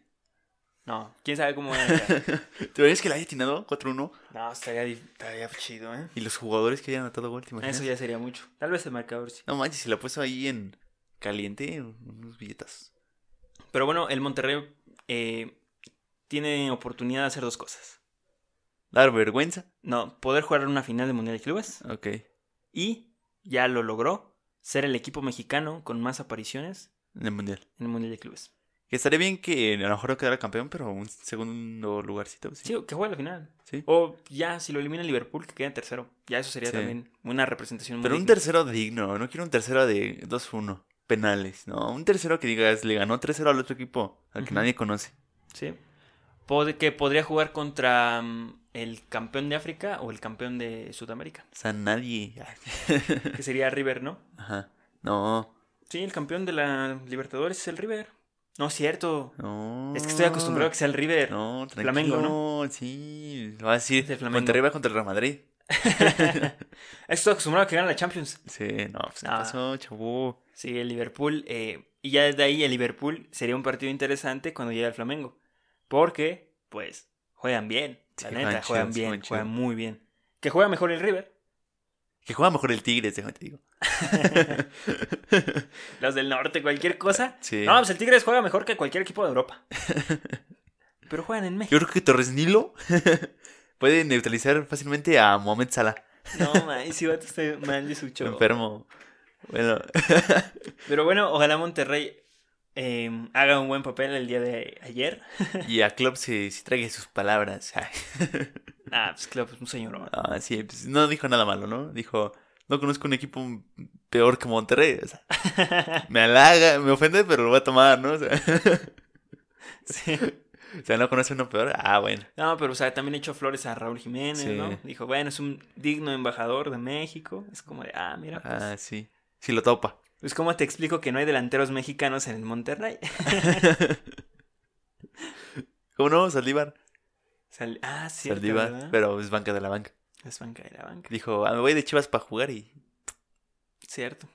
No, quién sabe cómo va a quedar. ¿Te ves que la haya atinado 4-1? No, estaría, estaría chido, ¿eh? Y los jugadores que hayan anotado gol, ¿te imaginas? Eso ya sería mucho. Tal vez el marcador sí. No manches, si la puesto ahí en caliente, unos billetas. Pero bueno, el Monterrey eh, tiene oportunidad de hacer dos cosas. Dar vergüenza. No, poder jugar una final de Mundial de Clubes Ok. y ya lo logró ser el equipo mexicano con más apariciones En el mundial. en el Mundial de Clubes. Que estaría bien que a lo mejor no quedara campeón, pero un segundo lugarcito. Sí. Sí, que juegue la final. Sí. O ya, si lo elimina el Liverpool, que quede tercero. Ya eso sería Sí. también una representación muy Pero un digna. tercero digno. No quiero un tercero de 2-1. Penales. No, un tercero que digas, le ganó 3-0 al otro equipo, al que nadie conoce. Sí. Pod- que podría jugar contra mm, el campeón de África o el campeón de Sudamérica. O sea, nadie. Que sería River, ¿no? Ajá. No, Sí, el campeón de la Libertadores es el River. No es cierto. no. Es que estoy acostumbrado a que sea el River. No, tranquilo. Flamengo, ¿no? Sí. Va a decir, Es el Flamengo. Monterrey contra el Real Madrid. Estoy acostumbrado a que gane la Champions. Sí, no, pues ¿qué Ah. pasó, chavo? Sí, el Liverpool. eh, y ya desde ahí el Liverpool sería un partido interesante cuando llegue el Flamengo. Porque, pues, juegan bien. La Sí, neta, juegan bien, juegan muy bien. Que juega mejor el River. Que juega mejor el Tigres, déjame te digo. Los del norte, cualquier cosa. Sí. No, pues el Tigres juega mejor que cualquier equipo de Europa. Pero juegan en México. Yo creo que Torres Nilo puede neutralizar fácilmente a Mohamed Salah. No, man, si va a estar mal de su show. Enfermo. Bueno, Pero bueno, ojalá Monterrey eh, haga un buen papel el día de ayer. y a Klopp se, se trague sus palabras. Ah, pues claro, pues un señor. Ah, sí, pues, no dijo nada malo, ¿no? Dijo, no conozco un equipo peor que Monterrey. O sea, me halaga, me ofende, pero lo voy a tomar, ¿no? O sea, Sí. o sea, no conoce uno peor. Ah, bueno. No, pero o sea, también echó flores a Raúl Jiménez, Sí. ¿no? Dijo, bueno, es un digno embajador de México. Es como de, ah, mira, pues, Ah, sí. Sí lo topa. Pues cómo te explico que no hay delanteros mexicanos en el Monterrey. ¿Cómo no? Saldívar. Sal- ah, sí, Saldívar, pero es banca de la banca. Es banca de la banca. Dijo, ah, me voy de Chivas para jugar y... Cierto.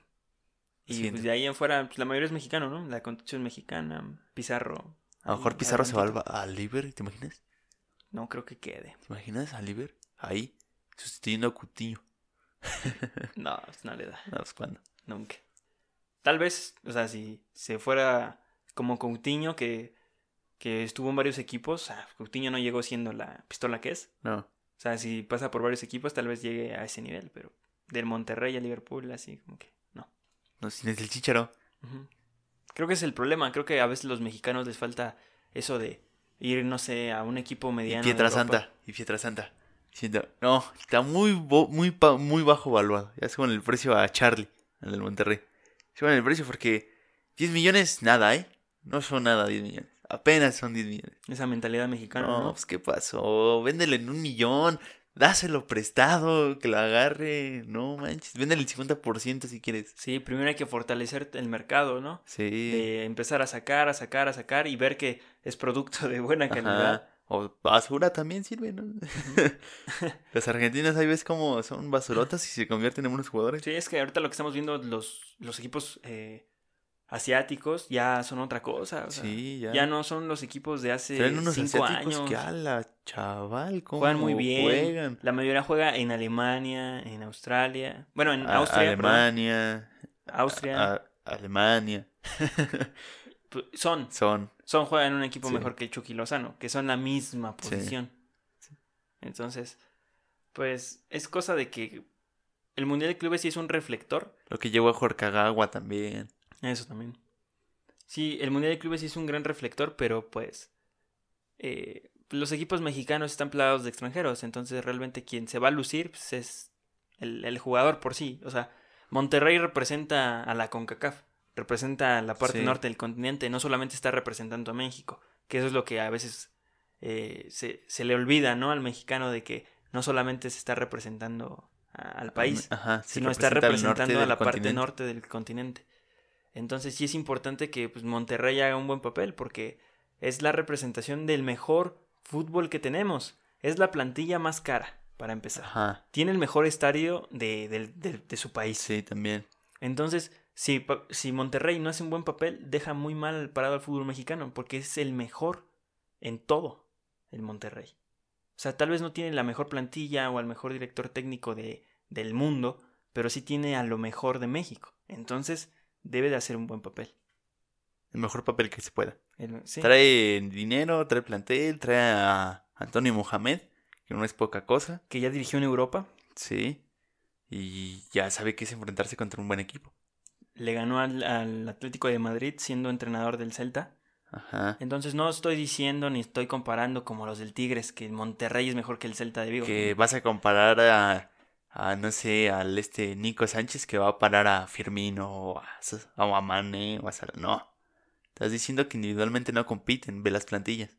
Y pues de ahí en fuera, pues, la mayoría es mexicano, ¿no? La constitución mexicana, Pizarro. A lo mejor Pizarro se va al, al Liver, ¿te imaginas? No creo que quede. ¿Te imaginas al Liver? Ahí, sustituyendo a Cutiño. No, pues, no le da. No, pues cuándo. Nunca. Tal vez, o sea, si se fuera como Coutinho, que, que estuvo en varios equipos, ah, Coutinho no llegó siendo la pistola que es. No. O sea, si pasa por varios equipos, tal vez llegue a ese nivel, pero del Monterrey a Liverpool, así como que no. No, sin el Chicharo. Creo que es el problema. Creo que a veces los mexicanos les falta eso de ir, no sé, a un equipo Y mediano. Pietra Europa. Santa. Y Pietra Santa. Siento- no, está muy, muy, muy bajo valuado. Ya suben el precio a Charlie, al del Monterrey. Suben el precio porque 10 millones, nada, ¿eh? No son nada 10 millones. Apenas son 10 millones. Esa mentalidad mexicana, No, ¿no? pues ¿qué pasó? Véndelo en un millón. Dáselo prestado, que lo agarre. No manches. Véndele el 50% si quieres. Sí, primero hay que fortalecer el mercado, ¿no? Sí. De empezar a sacar, a sacar, a sacar y ver que es producto de buena calidad. Ajá. O basura también sirve, ¿no? Las argentinas ahí ves como son basurotas y se convierten en unos jugadores. Sí, es que ahorita lo que estamos viendo, los, los equipos eh, asiáticos ya son otra cosa. o sea, Sí, ya. ya no son los equipos de hace Traen unos cinco asiáticos años. que a la chaval, cómo Juegan muy bien. juegan. La mayoría juega en Alemania, en Australia. Bueno, en A- Austria. perdón. Alemania. Austria. a- Alemania. Son, Son. son juegan en un equipo Sí. mejor que Chucky Lozano, que son la misma Sí. posición. Entonces, pues es cosa de que el Mundial de Clubes sí es un reflector. Lo que llevó a Kagawa también. Eso también. Sí, el Mundial de Clubes sí es un gran reflector, pero pues eh, los equipos mexicanos están plagados de extranjeros, entonces realmente quien se va a lucir pues, es el, el jugador por sí. O sea, Monterrey representa a la CONCACAF, representa la parte Sí. norte del continente, no solamente está representando a México, que eso es lo que a veces eh, se, se le olvida, ¿no? Al mexicano de que no solamente se está representando a- al país, Ajá, sino está representando a la parte continente. norte del continente. Entonces sí es importante que pues, Monterrey haga un buen papel porque es la representación del mejor fútbol que tenemos. Es la plantilla más cara, para empezar. Ajá, Tiene el mejor estadio de, de su país. sí, también. Entonces, si, si Monterrey no hace un buen papel, deja muy mal parado al fútbol mexicano porque es el mejor en todo el Monterrey. O sea, tal vez no tiene la mejor plantilla o al mejor director técnico de, del mundo, pero sí tiene a lo mejor de México. Entonces, debe de hacer un buen papel. El mejor papel que se pueda. El- sí. Trae dinero, trae plantel, trae a Antonio Mohamed, que no es poca cosa. Que ya dirigió en Europa, Sí. Y ya sabe que es enfrentarse contra un buen equipo. Le ganó al, al Atlético de Madrid siendo entrenador del Celta. Ajá. Entonces no estoy diciendo ni estoy comparando como los del Tigres, que Monterrey es mejor que el Celta de Vigo. Que vas a comparar a, a, no sé, al este Nico Sánchez que va a parar a Firmino o a, o a Mané o a Salah. No. Estás diciendo que individualmente no compiten, ve las plantillas.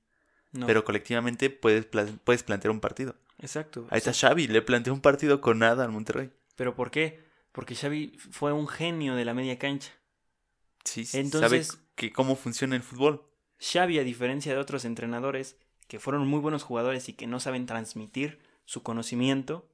No, Pero colectivamente puedes, pla- puedes plantear un partido. exacto. Ahí está Xavi, le planteó un partido con nada al Monterrey. ¿Pero por qué? Porque Xavi fue un genio de la media cancha. Sí, sí, Entonces- sabe que cómo funciona el fútbol. Xavi, a diferencia de otros entrenadores que fueron muy buenos jugadores y que no saben transmitir su conocimiento,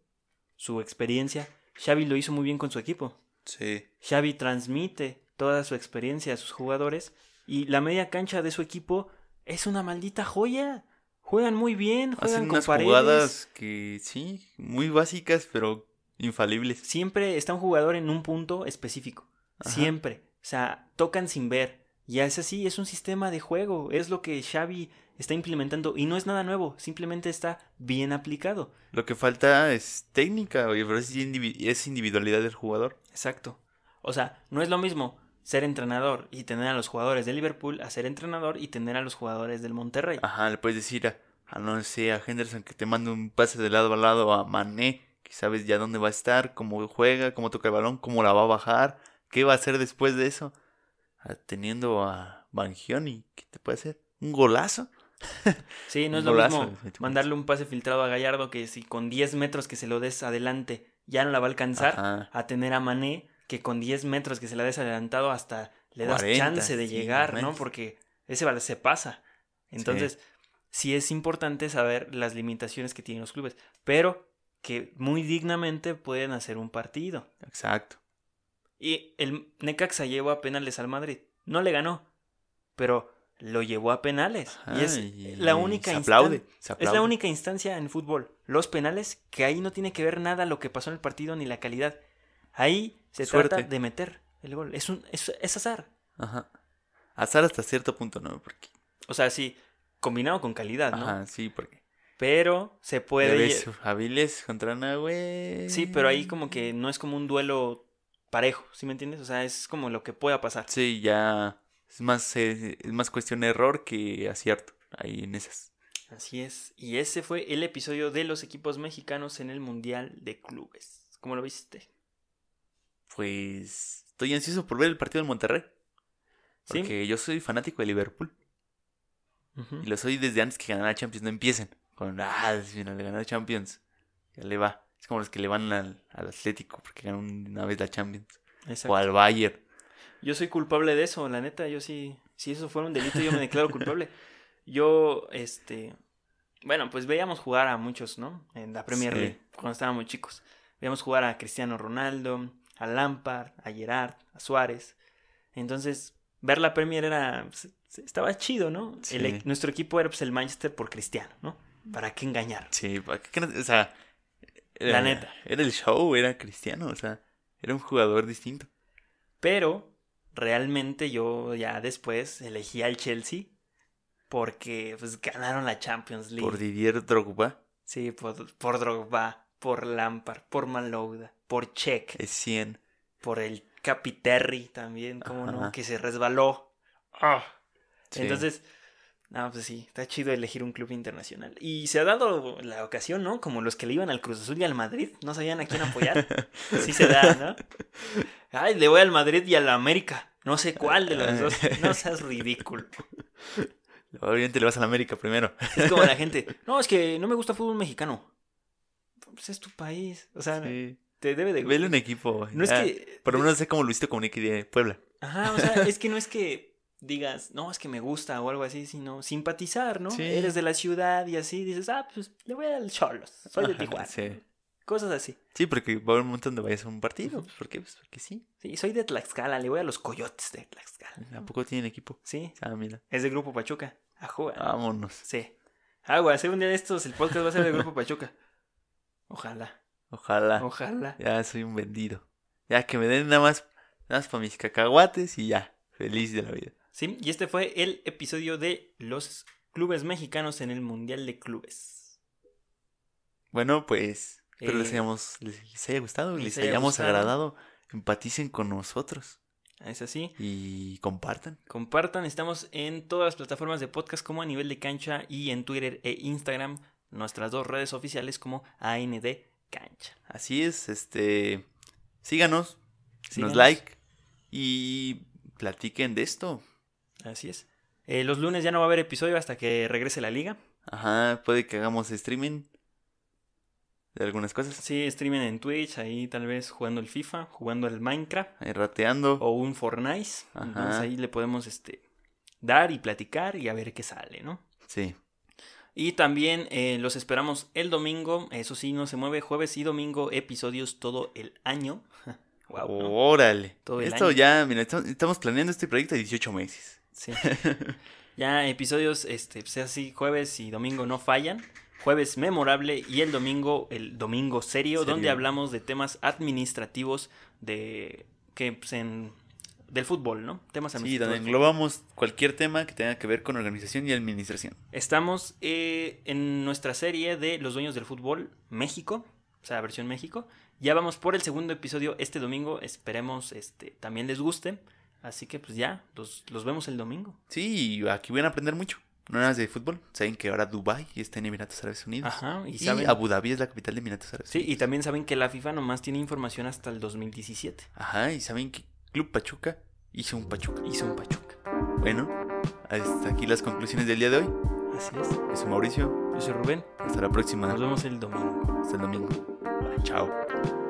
su experiencia, Xavi lo hizo muy bien con su equipo. Sí. Xavi transmite toda su experiencia a sus jugadores y la media cancha de su equipo es una maldita joya. Juegan muy bien, juegan Hacen con unas paredes. jugadas que sí, muy básicas, pero infalibles. Siempre está un jugador en un punto específico. Ajá. Siempre. O sea, tocan sin ver. Y es así, es un sistema de juego. Es lo que Xavi está implementando. Y no es nada nuevo. Simplemente está bien aplicado. Lo que falta es técnica, oye, pero es individualidad del jugador. Exacto. O sea, no es lo mismo ser entrenador y tener a los jugadores de Liverpool a ser entrenador y tener a los jugadores del Monterrey. Ajá, le puedes decir a, a no sé, a Henderson que te mande un pase de lado a lado a Mané, que sabes ya dónde va a estar, cómo juega, cómo toca el balón, cómo la va a bajar, qué va a hacer después de eso. Ah, Teniendo a Bangioni, ¿qué te puede hacer? ¿Un golazo? Sí, no es lo golazo, mismo mandarle un pase filtrado a Gallardo que si con 10 metros que se lo des adelante ya no la va a alcanzar, Ajá. a tener a Mané que con 10 metros que se la des adelantado hasta le das 40, chance de llegar, no. Porque ese balón se pasa. Entonces, sí. es importante saber las limitaciones que tienen los clubes, pero que muy dignamente pueden hacer un partido. Exacto. Y el Necaxa llevó a penales al Madrid. No le ganó, pero lo llevó a penales. Ajá, y es y la única se aplaude, se Es aplaude. la única instancia en fútbol. Los penales, que ahí no tiene que ver nada lo que pasó en el partido ni la calidad. Ahí se Suerte. trata de meter el gol. Es, un, es, es azar. Ajá. Azar hasta cierto punto, ¿no? Porque, O sea, sí, combinado con calidad, ¿no? Ajá, sí, porque Pero se puede... ves, Aviles contra Nahue. Sí, pero ahí como que no es como un duelo parejo, ¿sí me entiendes? O sea, es como lo que pueda pasar. Sí, ya es más, eh, es más cuestión de error que acierto ahí en esas. Así es. Y ese fue el episodio de los equipos mexicanos en el Mundial de Clubes. ¿Cómo lo viste? Pues estoy ansioso por ver el partido del Monterrey. Sí. Porque yo soy fanático de Liverpool. Y lo soy desde antes que ganara Champions. No empiecen con, ah, es final de ganar Champions. Ya le va. Es como los que le van al, al Atlético porque ganan una vez la Champions. Exacto. O al Bayern. Yo soy culpable de eso, la neta, yo sí, si eso fuera un delito, yo me declaro culpable. Yo, este, bueno, pues veíamos jugar a muchos, ¿no? En la Premier Sí. League, cuando estábamos chicos. Veíamos jugar a Cristiano Ronaldo, a Lampard, a Gerard, a Suárez. Entonces, ver la Premier era. pues, estaba chido, ¿no? Sí. El e- nuestro equipo era pues, el Manchester por Cristiano, ¿no? ¿Para qué engañar? Sí, ¿para qué o sea, La neta. Era el show, era cristiano, o sea, era un jugador distinto. Pero realmente yo ya después elegí al Chelsea porque pues ganaron la Champions League. Por Didier Drogba, Sí, por, por Drogba, por Lampard, por Malouda, por Check, es 100. por el Capiterri también, como no, que se resbaló. Sí. Entonces, no, pues sí, está chido elegir un club internacional. Y se ha dado la ocasión, ¿no? Como los que le iban al Cruz Azul y al Madrid, no sabían a quién apoyar. Sí se da, ¿no? Ay, le voy al Madrid y al América. No sé cuál de los dos. No seas ridículo. Obviamente le vas a la América primero. Es como la gente. No, es que no me gusta fútbol mexicano. Pues es tu país. O sea, Sí. te debe de Vele un equipo. No es ya. que. Por lo menos sé cómo lo hiciste con Nicky de Puebla. Ajá, o sea, es que no es que digas, no, es que me gusta o algo así, sino simpatizar, ¿no? Sí. Eres de la ciudad y así dices, ah, pues le voy al Cholos, soy de Tijuana. Sí. Cosas así. Sí, porque va a haber un montón de vayas a un partido. ¿Por qué? Pues porque sí. Sí, soy de Tlaxcala, le voy a los coyotes de Tlaxcala. ¿A poco tienen equipo? Sí, Ah, mira. es de Grupo Pachuca. Ajúa. Vámonos. Sí. Agua, hacer un día de estos, el podcast va a ser de Grupo Pachuca. Ojalá, Ojalá. ojalá. Ya soy un vendido. Ya que me den nada más, nada más para mis cacahuates y ya. Feliz de la vida. Sí, y este fue el episodio de los clubes mexicanos en el Mundial de Clubes. Bueno, pues espero les, Eh, hayamos, les haya gustado, les les, haya hayamos gustado. agradado. Empaticen con nosotros Es así. y compartan. Compartan, estamos en todas las plataformas de podcast como a nivel de cancha y en Twitter e Instagram, nuestras dos redes oficiales como AND Cancha. Así es, este. Síganos, Síganos. nos like y platiquen de esto. Así es. Eh, los lunes ya no va a haber episodio hasta que regrese la liga. Ajá, puede que hagamos streaming de algunas cosas. Sí, streamen en Twitch, ahí tal vez jugando el FIFA, jugando el Minecraft Ahí rateando. o un Fortnite. Ajá. Entonces ahí le podemos este, dar y platicar y a ver qué sale, ¿no? Sí. Y también eh, los esperamos el domingo. Eso sí, no se mueve. Jueves y domingo, episodios todo el año. ¿no? Órale. Todo el Esto año. ya, mira, estamos planeando este proyecto de 18 meses. Sí. ya episodios, este, pues así, jueves y domingo no fallan. Jueves memorable y el domingo, el domingo serio, Serio. donde hablamos de temas administrativos de que pues, en del fútbol, ¿no? Temas Sí, administrativos. donde del fútbol. englobamos cualquier tema que tenga que ver con organización y administración. Estamos eh, en nuestra serie de Los Dueños del Fútbol México, o sea, versión México. Ya vamos por el segundo episodio este domingo. Esperemos este también les guste. Así que pues ya, los, los vemos el domingo. Sí, aquí van a aprender mucho. No nada más de fútbol. Saben que ahora Dubai está en Emiratos Árabes Unidos. Ajá, y Y, saben. Abu Dhabi es la capital de Emiratos Árabes Sí, y Unidos. también saben que la FIFA nomás tiene información hasta el 2017. Ajá, y saben que Club Pachuca hizo un Pachuca. Hizo un Pachuca. Bueno, hasta aquí las conclusiones del día de hoy. Así es. Yo soy Mauricio. Yo soy Rubén. Hasta la próxima. Nos vemos el domingo. Hasta el domingo. Chao.